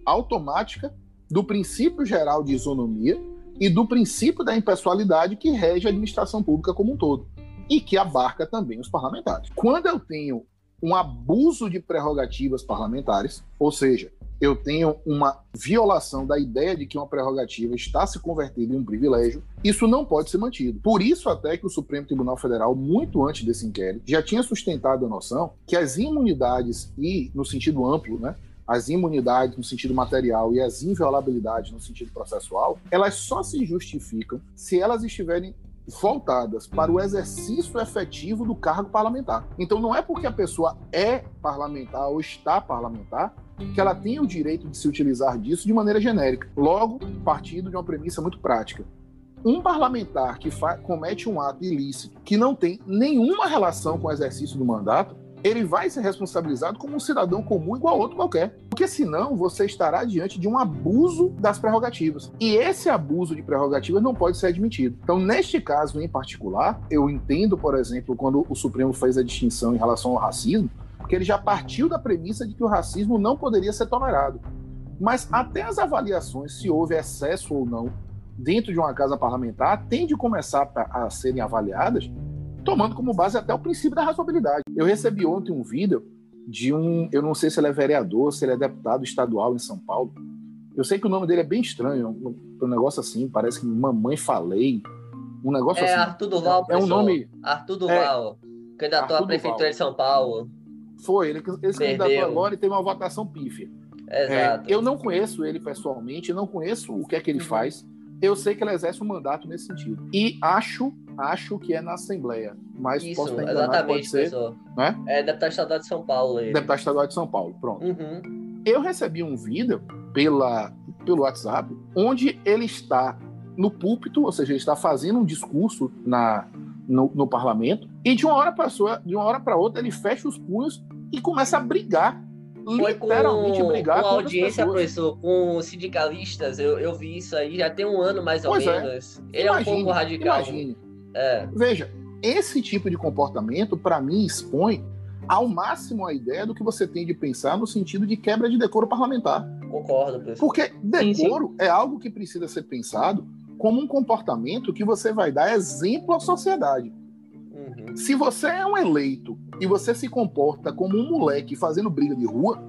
automática do princípio geral de isonomia e do princípio da impessoalidade que rege a administração pública como um todo e que abarca também os parlamentares. Quando eu tenho um abuso de prerrogativas parlamentares, ou seja, eu tenho uma violação da ideia de que uma prerrogativa está se convertendo em um privilégio, isso não pode ser mantido. Por isso até que o Supremo Tribunal Federal, muito antes desse inquérito, já tinha sustentado a noção que as imunidades e no sentido amplo, né, as imunidades no sentido material e as inviolabilidades no sentido processual, elas só se justificam se elas estiverem voltadas para o exercício efetivo do cargo parlamentar. Então não é porque a pessoa é parlamentar ou está parlamentar que ela tem o direito de se utilizar disso de maneira genérica. Logo, partindo de uma premissa muito prática. Um parlamentar que comete um ato ilícito que não tem nenhuma relação com o exercício do mandato, ele vai ser responsabilizado como um cidadão comum igual a outro qualquer. Porque senão você estará diante de um abuso das prerrogativas. E esse abuso de prerrogativas não pode ser admitido. Então, neste caso em particular, eu entendo, por exemplo, quando o Supremo fez a distinção em relação ao racismo, porque ele já partiu da premissa de que o racismo não poderia ser tolerado. Mas até as avaliações, se houve excesso ou não dentro de uma casa parlamentar, tem de começar a serem avaliadas tomando como base até o princípio da razoabilidade. Eu recebi ontem um vídeo de um, eu não sei se ele é vereador, se ele é deputado estadual em São Paulo. Eu sei que o nome dele é bem estranho, um, negócio assim, parece que Mamãe Falei. Um negócio é assim. Arthur Duval, é, é um nome. Arthur Duval, é, candidatou à Prefeitura Duval. de São Paulo. Foi, ele, ele se candidatou agora e teve uma votação pífia. Exato. É, eu não conheço ele pessoalmente, não conheço o que é que ele uhum. faz. Eu sei que ele exerce um mandato nesse sentido. E acho, acho que é na Assembleia. Mas Isso, posso enganado, exatamente, ser, Né? É deputado estadual de São Paulo. Ele. Deputado estadual de São Paulo, pronto. Uhum. Eu recebi um vídeo pela, pelo WhatsApp, onde ele está no púlpito, ou seja, ele está fazendo um discurso na, no, no parlamento, e de uma hora para de uma hora para outra ele fecha os punhos e começa a brigar foi literalmente com, brigar com a audiência, professor, com sindicalistas. Eu, eu vi isso aí já tem um ano mais ou pois é. menos. É. Ele imagine, é um pouco radical. Imagine. É. Veja, esse tipo de comportamento, para mim, expõe ao máximo a ideia do que você tem de pensar no sentido de quebra de decoro parlamentar. Concordo, professor. Porque decoro sim, sim. é algo que precisa ser pensado como um comportamento que você vai dar exemplo à sociedade. Uhum. Se você é um eleito e você se comporta como um moleque fazendo briga de rua,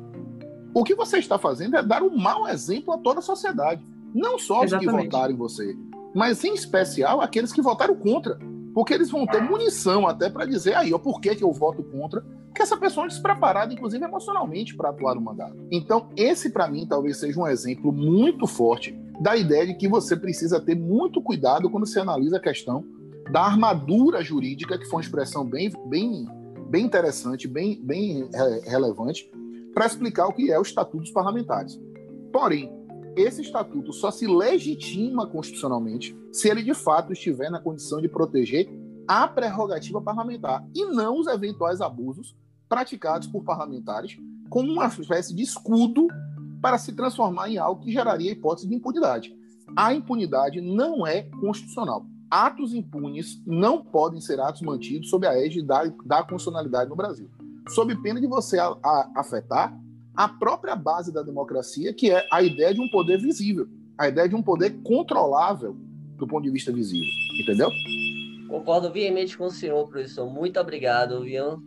o que você está fazendo é dar um mau exemplo a toda a sociedade. Não só os que votaram em você, mas em especial aqueles que votaram contra. Porque eles vão ter munição até para dizer aí, ó, por que, que eu voto contra? Que essa pessoa é despreparada, inclusive emocionalmente, para atuar no mandato. Então, esse para mim talvez seja um exemplo muito forte da ideia de que você precisa ter muito cuidado quando você analisa a questão da armadura jurídica, que foi uma expressão bem, bem, bem interessante, bem, bem relevante, para explicar o que é o Estatuto dos Parlamentares. Porém, esse estatuto só se legitima constitucionalmente se ele de fato estiver na condição de proteger a prerrogativa parlamentar e não os eventuais abusos praticados por parlamentares como uma espécie de escudo para se transformar em algo que geraria hipótese de impunidade. A impunidade não é constitucional atos impunes não podem ser atos mantidos sob a égide da, da constitucionalidade no Brasil, sob pena de você a, a, afetar a própria base da democracia, que é a ideia de um poder visível, a ideia de um poder controlável do ponto de vista visível, entendeu? Concordo veemente com o senhor, professor. Muito obrigado, viu?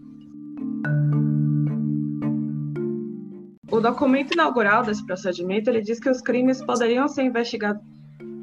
O documento inaugural desse procedimento ele diz que os crimes poderiam ser investigados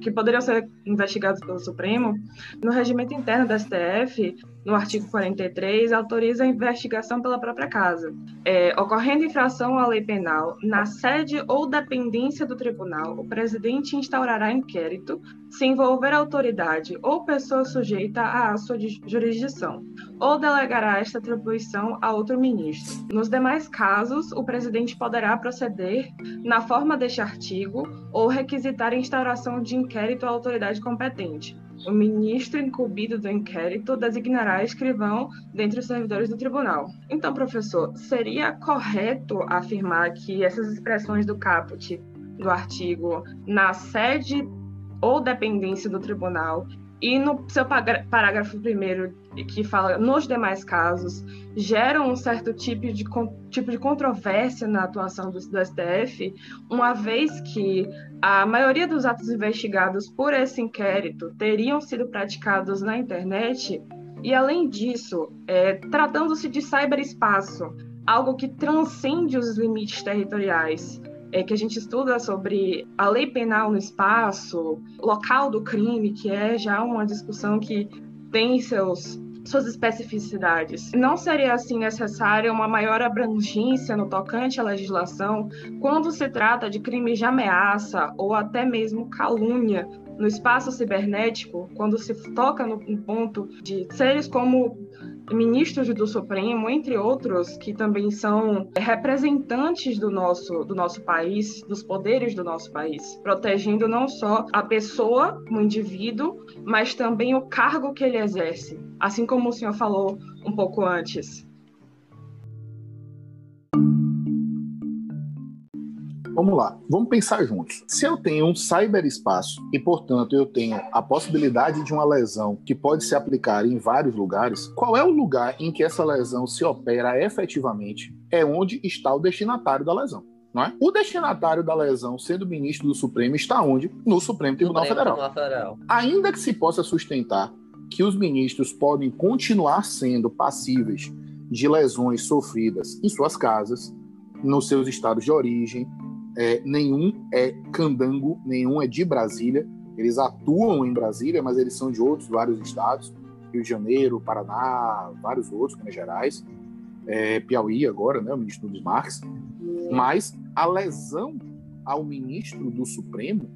que poderiam ser investigados pelo Supremo, no regimento interno da STF, no artigo 43, autoriza a investigação pela própria casa. É, ocorrendo infração à lei penal, na sede ou dependência do tribunal, o presidente instaurará inquérito se envolver autoridade ou pessoa sujeita à sua jurisdição, ou delegará esta atribuição a outro ministro. Nos demais casos, o presidente poderá proceder na forma deste artigo ou requisitar a instauração de inquérito à autoridade competente. O ministro incumbido do inquérito designará escrivão dentre os servidores do tribunal. Então, professor, seria correto afirmar que essas expressões do caput do artigo na sede ou dependência do tribunal e no seu parágrafo primeiro, que fala nos demais casos, geram um certo tipo de, tipo de controvérsia na atuação do, do STF, uma vez que a maioria dos atos investigados por esse inquérito teriam sido praticados na internet, e além disso, é, tratando-se de cyberespaço, algo que transcende os limites territoriais, é, que a gente estuda sobre a lei penal no espaço, local do crime, que é já uma discussão que tem seus suas especificidades. Não seria assim necessária uma maior abrangência no tocante à legislação quando se trata de crimes de ameaça ou até mesmo calúnia no espaço cibernético, quando se toca no ponto de seres como ministros do Supremo, entre outros, que também são representantes do nosso, do nosso país, dos poderes do nosso país, protegendo não só a pessoa, o indivíduo, mas também o cargo que ele exerce, assim como o senhor falou um pouco antes. Vamos lá, vamos pensar juntos. Se eu tenho um cyberespaço e, portanto, eu tenho a possibilidade de uma lesão que pode se aplicar em vários lugares, qual é o lugar em que essa lesão se opera efetivamente? É onde está o destinatário da lesão. Não é? O destinatário da lesão, sendo ministro do Supremo, está onde? No Supremo Tribunal, Supremo Federal. Federal. Ainda que se possa sustentar que os ministros podem continuar sendo passíveis de lesões sofridas em suas casas, nos seus estados de origem, é, nenhum é candango, nenhum é de Brasília. Eles atuam em Brasília, mas eles são de outros vários estados, Rio de Janeiro, Paraná, vários outros, Minas Gerais, é, Piauí agora, né, o ministro dos Marques. Mas a lesão ao ministro do Supremo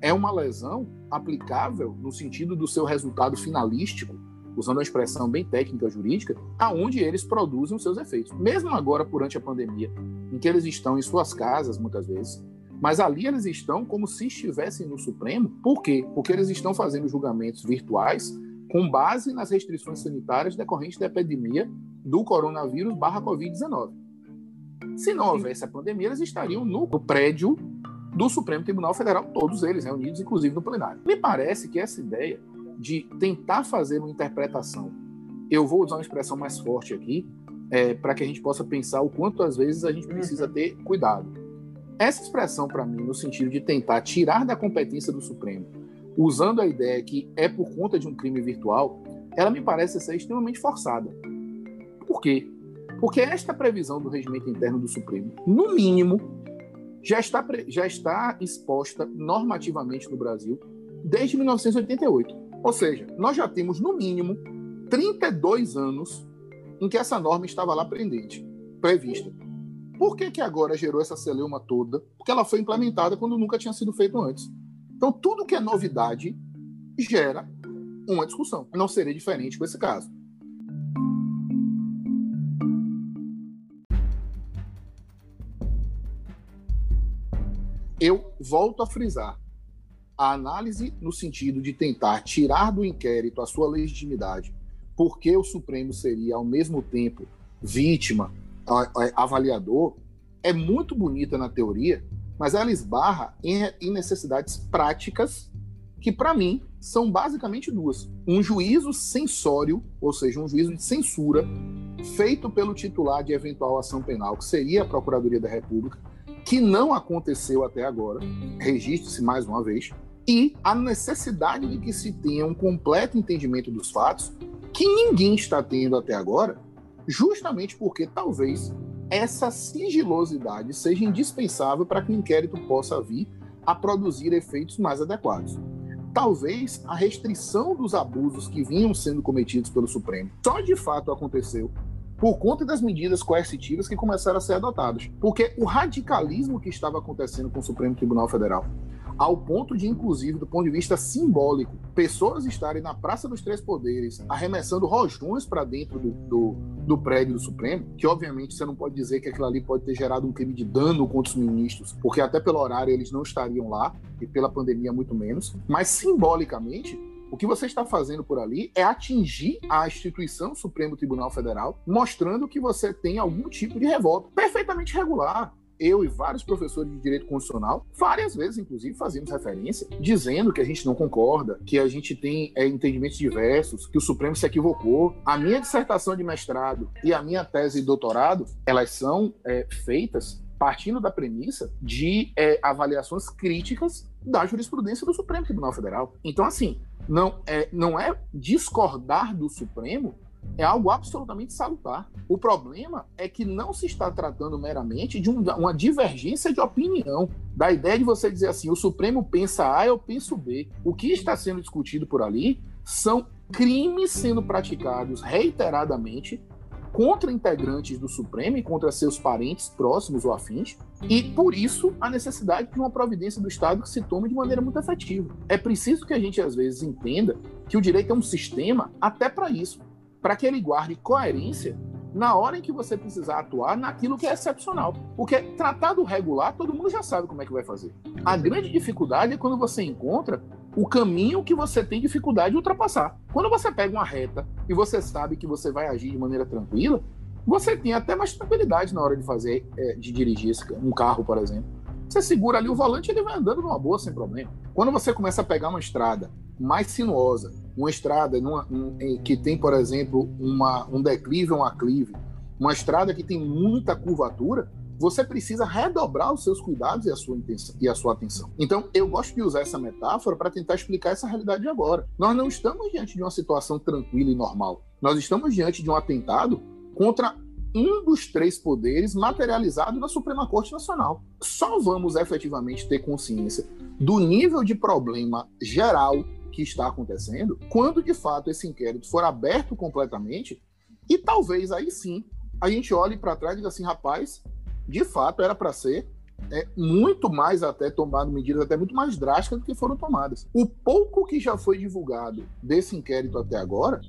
é uma lesão aplicável no sentido do seu resultado finalístico, usando uma expressão bem técnica jurídica, aonde eles produzem os seus efeitos. Mesmo agora, durante a pandemia, em que eles estão em suas casas, muitas vezes, mas ali eles estão como se estivessem no Supremo. Por quê? Porque eles estão fazendo julgamentos virtuais com base nas restrições sanitárias decorrentes da epidemia do coronavírus barra Covid-19. Se não houvesse a pandemia, eles estariam no prédio do Supremo Tribunal Federal, todos eles reunidos, inclusive no plenário. Me parece que essa ideia de tentar fazer uma interpretação, eu vou usar uma expressão mais forte aqui, é, para que a gente possa pensar o quanto às vezes a gente precisa uhum. ter cuidado. Essa expressão, para mim, no sentido de tentar tirar da competência do Supremo, usando a ideia que é por conta de um crime virtual, ela me parece ser extremamente forçada. Por quê? Porque esta previsão do regimento interno do Supremo, no mínimo, já está, já está exposta normativamente no Brasil desde 1988. Ou seja, nós já temos, no mínimo, 32 anos em que essa norma estava lá pendente, prevista. Por que, que agora gerou essa celeuma toda? Porque ela foi implementada quando nunca tinha sido feito antes. Então, tudo que é novidade gera uma discussão. Não seria diferente com esse caso. Eu volto a frisar. A análise no sentido de tentar tirar do inquérito a sua legitimidade porque o Supremo seria, ao mesmo tempo, vítima, avaliador, é muito bonita na teoria, mas ela esbarra em, necessidades práticas que, para mim, são basicamente duas. Um juízo censório, ou seja, um juízo de censura, feito pelo titular de eventual ação penal, que seria a Procuradoria da República, que não aconteceu até agora, registre-se mais uma vez, e a necessidade de que se tenha um completo entendimento dos fatos que ninguém está tendo até agora, justamente porque talvez essa sigilosidade seja indispensável para que o inquérito possa vir a produzir efeitos mais adequados. Talvez a restrição dos abusos que vinham sendo cometidos pelo Supremo só de fato aconteceu por conta das medidas coercitivas que começaram a ser adotadas. Porque o radicalismo que estava acontecendo com o Supremo Tribunal Federal, ao ponto de, inclusive, do ponto de vista simbólico, pessoas estarem na Praça dos Três Poderes arremessando rojões para dentro do, do, do, prédio do Supremo, que obviamente você não pode dizer que aquilo ali pode ter gerado um crime de dano contra os ministros, porque até pelo horário eles não estariam lá, e pela pandemia muito menos, mas simbolicamente o que você está fazendo por ali é atingir a instituição Supremo Tribunal Federal, mostrando que você tem algum tipo de revolta perfeitamente regular eu e vários professores de direito constitucional, várias vezes, inclusive, fazíamos referência, dizendo que a gente não concorda, que a gente tem é, entendimentos diversos, que o Supremo se equivocou. A minha dissertação de mestrado e a minha tese de doutorado, elas são é, feitas partindo da premissa de é, avaliações críticas da jurisprudência do Supremo Tribunal Federal. Então, assim, não é, não é discordar do Supremo é algo absolutamente salutar. O problema é que não se está tratando meramente de um, uma divergência de opinião, da ideia de você dizer assim, o Supremo pensa A, eu penso B. O que está sendo discutido por ali são crimes sendo praticados reiteradamente contra integrantes do Supremo e contra seus parentes próximos ou afins, e por isso a necessidade de uma providência do Estado que se tome de maneira muito efetiva. É preciso que a gente às vezes entenda que o direito é um sistema até para isso para que ele guarde coerência na hora em que você precisar atuar naquilo que é excepcional. Porque tratado regular, todo mundo já sabe como é que vai fazer. A grande dificuldade é quando você encontra o caminho que você tem dificuldade de ultrapassar. Quando você pega uma reta e você sabe que você vai agir de maneira tranquila, você tem até mais tranquilidade na hora de fazer, é, de dirigir um carro, por exemplo. Você segura ali o volante e ele vai andando numa boa, sem problema. Quando você começa a pegar uma estrada mais sinuosa, uma estrada numa, um, que tem, por exemplo, uma, um declive ou um aclive, uma estrada que tem muita curvatura, você precisa redobrar os seus cuidados e a sua, intenção, e a sua atenção. Então, eu gosto de usar essa metáfora para tentar explicar essa realidade de agora. Nós não estamos diante de uma situação tranquila e normal. Nós estamos diante de um atentado contra um dos três poderes materializado na Suprema Corte Nacional. Só vamos efetivamente ter consciência do nível de problema geral que está acontecendo quando de fato esse inquérito for aberto completamente e talvez aí sim a gente olhe para trás e diga assim, rapaz, de fato era para ser é, muito mais até tomado medidas até muito mais drásticas do que foram tomadas. O pouco que já foi divulgado desse inquérito até agora,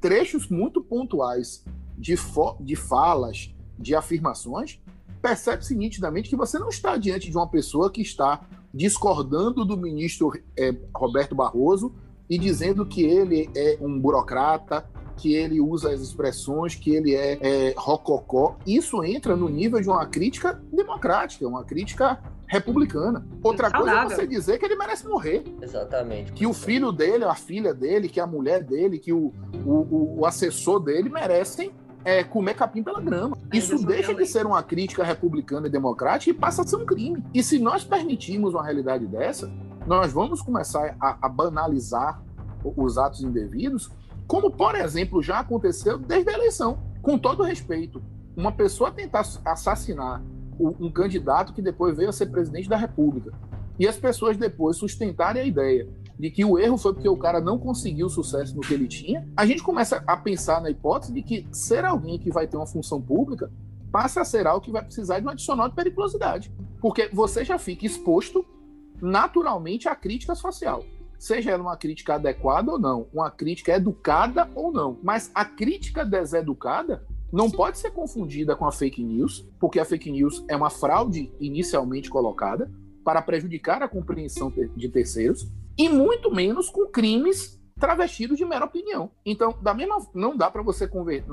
trechos muito pontuais de, de falas, de afirmações, percebe-se nitidamente que você não está diante de uma pessoa que está discordando do ministro é, Roberto Barroso e dizendo que ele é um burocrata, que ele usa as expressões, que ele é, é rococó. Isso entra no nível de uma crítica democrática, uma crítica republicana. Outra coisa é você dizer que ele merece morrer. Exatamente. Que o filho dele, a filha dele, que a mulher dele, que o, o, o assessor dele merecem é, comer capim pela grama. Isso deixa de ser uma crítica republicana e democrática e passa a ser um crime. E se nós permitirmos uma realidade dessa, nós vamos começar a, a banalizar os atos indevidos, como, por exemplo, já aconteceu desde a eleição. Com todo respeito, uma pessoa tentar assassinar um candidato que depois veio a ser presidente da República e as pessoas depois sustentarem a ideia de que o erro foi porque o cara não conseguiu o sucesso no que ele tinha, a gente começa a pensar na hipótese de que ser alguém que vai ter uma função pública passa a ser algo que vai precisar de um adicional de periculosidade. Porque você já fica exposto naturalmente à crítica social. Seja ela uma crítica adequada ou não, uma crítica educada ou não. Mas a crítica deseducada não pode ser confundida com a fake news, porque a fake news é uma fraude inicialmente colocada para prejudicar a compreensão de terceiros e muito menos com crimes travestidos de mera opinião. Então, da mesma, não dá para você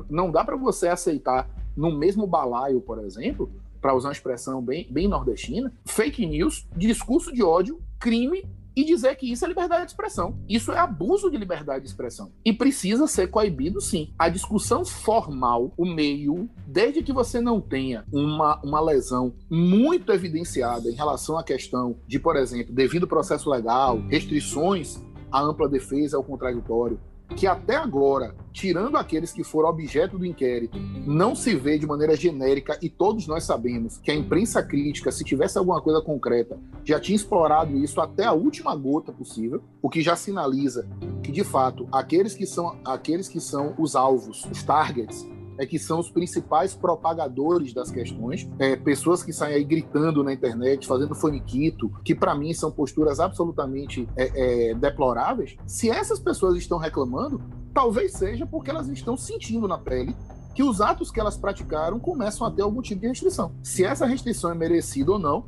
não dá para você aceitar no mesmo balaio, por exemplo, para usar uma expressão bem, bem nordestina, fake news, discurso de ódio, crime e dizer que isso é liberdade de expressão. Isso é abuso de liberdade de expressão. E precisa ser coibido, sim. A discussão formal, o meio, desde que você não tenha uma, uma lesão muito evidenciada em relação à questão de, por exemplo, devido processo legal, restrições à ampla defesa ao contraditório, que até agora, tirando aqueles que foram objeto do inquérito, não se vê de maneira genérica e todos nós sabemos que a imprensa crítica, se tivesse alguma coisa concreta, já tinha explorado isso até a última gota possível, o que já sinaliza que de fato aqueles que são aqueles que são os alvos, os targets é que são os principais propagadores das questões, é, pessoas que saem aí gritando na internet, fazendo faniquito, que para mim são posturas absolutamente é, é, deploráveis. Se essas pessoas estão reclamando, talvez seja porque elas estão sentindo na pele que os atos que elas praticaram começam a ter algum tipo de restrição. Se essa restrição é merecida ou não,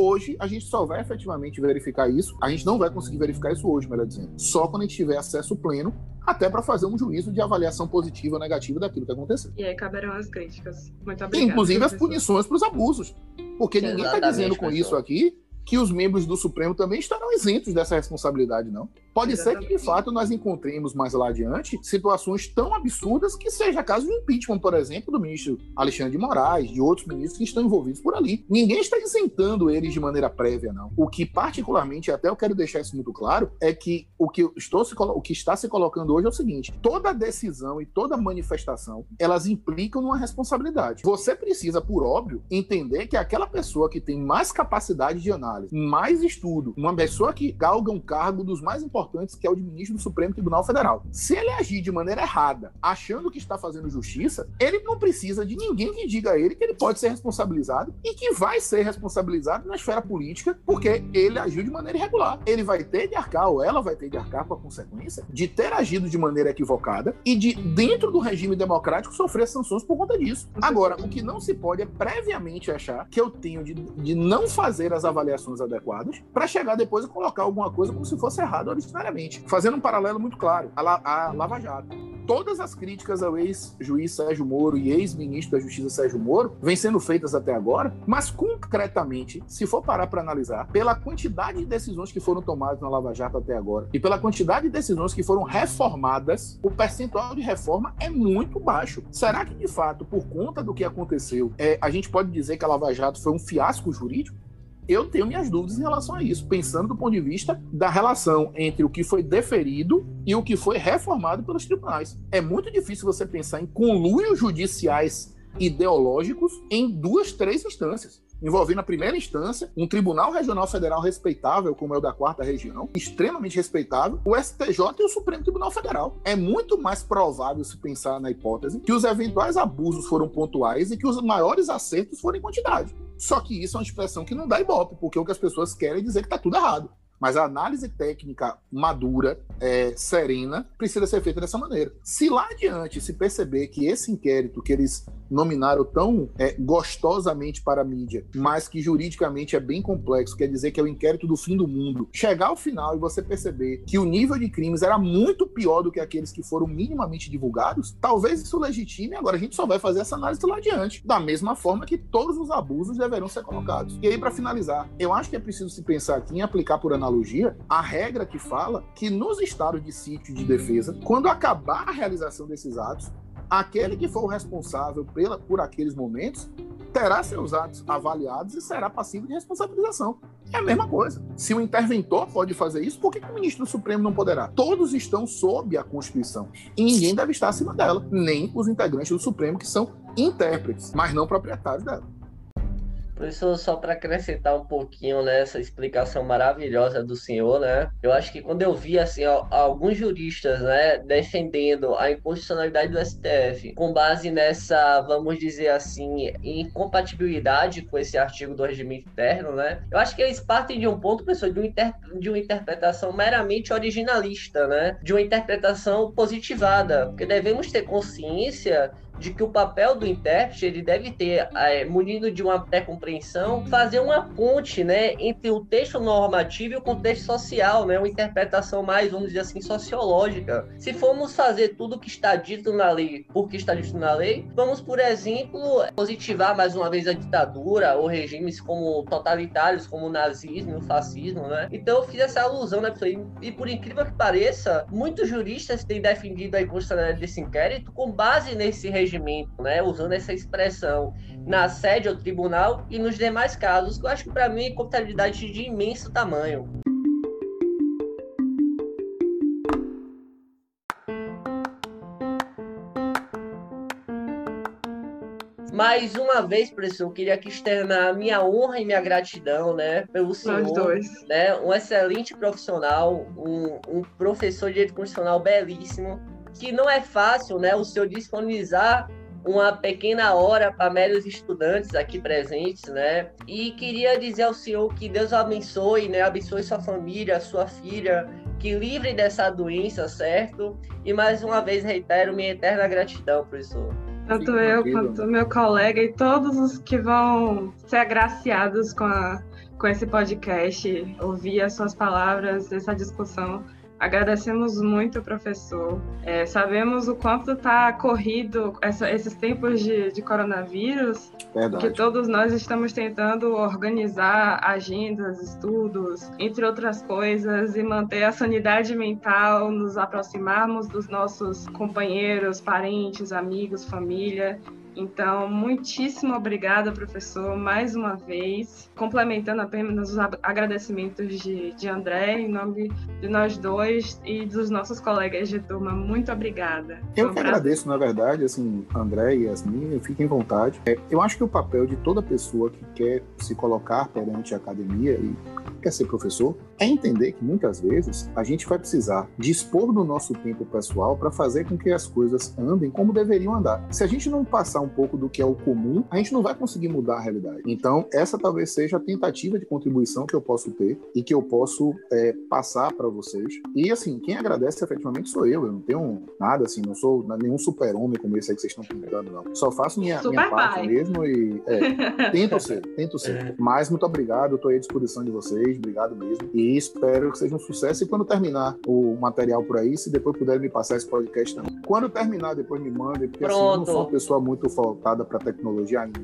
Hoje, a gente só vai efetivamente verificar isso. A gente não vai conseguir verificar isso hoje, melhor dizendo. Só quando a gente tiver acesso pleno, até para fazer um juízo de avaliação positiva ou negativa daquilo que aconteceu. E aí caberão as críticas. Muito obrigada. Inclusive as punições para os abusos. Porque ninguém está dizendo com isso aqui que os membros do Supremo também estarão isentos dessa responsabilidade, não. Pode Exatamente. ser que, de fato, nós encontremos mais lá adiante situações tão absurdas que seja caso de impeachment, por exemplo, do ministro Alexandre de Moraes, de outros ministros que estão envolvidos por ali. Ninguém está isentando eles de maneira prévia, não. O que, particularmente, até eu quero deixar isso muito claro, é que o que, estou se, o que está se colocando hoje é o seguinte: toda decisão e toda manifestação, elas implicam numa responsabilidade. Você precisa, por óbvio, entender que aquela pessoa que tem mais capacidade de análise, análise, mais estudo, uma pessoa que galga um cargo dos mais importantes, que é o de ministro do Supremo Tribunal Federal. Se ele agir de maneira errada, achando que está fazendo justiça, ele não precisa de ninguém que diga a ele que ele pode ser responsabilizado e que vai ser responsabilizado na esfera política porque ele agiu de maneira irregular. Ele vai ter de arcar, ou ela vai ter de arcar com a consequência de ter agido de maneira equivocada e de, dentro do regime democrático, sofrer sanções por conta disso. Agora, o que não se pode é previamente achar que eu tenho de, de não fazer as avaliações adequadas para chegar depois e colocar alguma coisa como se fosse errado originariamente. Fazendo um paralelo muito claro, a, a Lava Jato. Todas as críticas ao ex-juiz Sérgio Moro e ex-ministro da Justiça Sérgio Moro vêm sendo feitas até agora, mas concretamente, se for parar para analisar, pela quantidade de decisões que foram tomadas na Lava Jato até agora e pela quantidade de decisões que foram reformadas, o percentual de reforma é muito baixo. Será que, de fato, por conta do que aconteceu, é, a gente pode dizer que a Lava Jato foi um fiasco jurídico? Eu tenho minhas dúvidas em relação a isso, pensando do ponto de vista da relação entre o que foi deferido e o que foi reformado pelos tribunais. É muito difícil você pensar em conluios judiciais ideológicos em duas, três instâncias envolvendo a primeira instância, um tribunal regional federal respeitável, como é o da quarta região, extremamente respeitável, o STJ e o Supremo Tribunal Federal. É muito mais provável se pensar na hipótese que os eventuais abusos foram pontuais e que os maiores acertos foram em quantidade. Só que isso é uma expressão que não dá ibope, porque o que as pessoas querem é dizer que está tudo errado. Mas a análise técnica madura, é, serena, precisa ser feita dessa maneira. Se lá adiante se perceber que esse inquérito que eles nominaram tão é, gostosamente para a mídia, mas que juridicamente é bem complexo, quer dizer que é o inquérito do fim do mundo, chegar ao final e você perceber que o nível de crimes era muito pior do que aqueles que foram minimamente divulgados, talvez isso legitime, agora a gente só vai fazer essa análise lá adiante, da mesma forma que todos os abusos deverão ser colocados. E aí, para finalizar, eu acho que é preciso se pensar aqui em aplicar por analogia a regra que fala que nos estados de sítio de defesa, quando acabar a realização desses atos, aquele que for o responsável pela, por aqueles momentos terá seus atos avaliados e será passivo de responsabilização. É a mesma coisa. Se o interventor pode fazer isso, por que, o ministro do Supremo não poderá? Todos estão sob a Constituição e ninguém deve estar acima dela, nem os integrantes do Supremo, que são intérpretes, mas não proprietários dela. Professor, só para acrescentar um pouquinho nessa explicação maravilhosa do senhor, né? Eu acho que quando eu vi assim ó, alguns juristas, né, defendendo a inconstitucionalidade do STF com base nessa, vamos dizer assim, incompatibilidade com esse artigo do regimento interno, né? Eu acho que eles partem de um ponto, professor, de, um inter... de uma interpretação meramente originalista, né? De uma interpretação positivada, porque devemos ter consciência de que o papel do intérprete ele deve ter, é, munido de uma pré-compreensão, fazer uma ponte né, entre o texto normativo e o contexto social, né, uma interpretação mais, vamos dizer assim, sociológica. Se formos fazer tudo o que está dito na lei porque está dito na lei, vamos, por exemplo, positivar mais uma vez a ditadura ou regimes como totalitários, como o nazismo o fascismo, né? Então eu fiz essa alusão, né, pessoal? E, e por incrível que pareça, muitos juristas têm defendido a inconstitucionalidade desse inquérito com base nesse regime regimento, né, usando essa expressão na sede ou tribunal e nos demais casos, que eu acho que para mim é contabilidade de imenso tamanho. Mais uma vez, professor, eu queria aqui externar minha honra e minha gratidão, né, pelo senhor, Nós dois. né, um excelente profissional, um, um professor de direito constitucional belíssimo, que não é fácil, né, o senhor disponibilizar uma pequena hora para meros estudantes aqui presentes, né? E queria dizer ao senhor que Deus abençoe, né? Abençoe sua família, sua filha, que livre dessa doença, certo? E mais uma vez reitero minha eterna gratidão, professor. Tanto eu quanto meu colega e todos os que vão ser agraciados com, a, com esse podcast, ouvir as suas palavras, essa discussão. Agradecemos muito, professor. É, sabemos o quanto está corrido essa, esses tempos de, de coronavírus, Verdade. que todos nós estamos tentando organizar agendas, estudos, entre outras coisas, e manter a sanidade mental, nos aproximarmos dos nossos companheiros, parentes, amigos, família então, muitíssimo obrigada, professor, mais uma vez. Complementando apenas os agradecimentos de, de André, em nome de nós dois e dos nossos colegas de turma, muito obrigada. Eu que agradeço, na verdade, assim, André e Yasmin, fiquem em vontade. É, eu acho que o papel de toda pessoa que quer se colocar perante a academia e quer ser professor é entender que muitas vezes a gente vai precisar dispor do nosso tempo pessoal para fazer com que as coisas andem como deveriam andar. Se a gente não passar um pouco do que é o comum, a gente não vai conseguir mudar a realidade. Então, essa talvez seja a tentativa de contribuição que eu posso ter e que eu posso é, passar para vocês. E assim, quem agradece efetivamente sou eu. Eu não tenho nada assim, não sou nenhum super-homem como esse aí que vocês estão pintando, não. Só faço minha, minha parte mesmo e é, tento ser, tento ser. Mas muito obrigado, estou à disposição de vocês, obrigado mesmo. E espero que seja um sucesso. E quando terminar o material por aí, se depois puderem me passar esse podcast também. Quando terminar, depois me mandem, porque assim, eu não sou uma pessoa muito voltada para tecnologia ainda.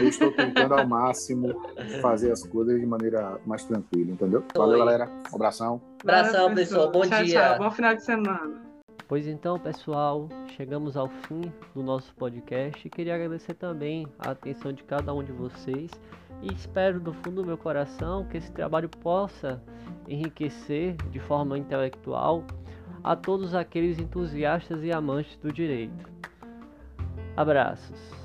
eu estou tentando ao máximo fazer as coisas de maneira mais tranquila, entendeu? Valeu, galera. Um abração. Abração, pessoal. Bom tchau, dia. Tchau. Bom final de semana. Pois então, pessoal, chegamos ao fim do nosso podcast. Queria agradecer também a atenção de cada um de vocês e espero do fundo do meu coração que esse trabalho possa enriquecer de forma intelectual a todos aqueles entusiastas e amantes do direito. Abraços.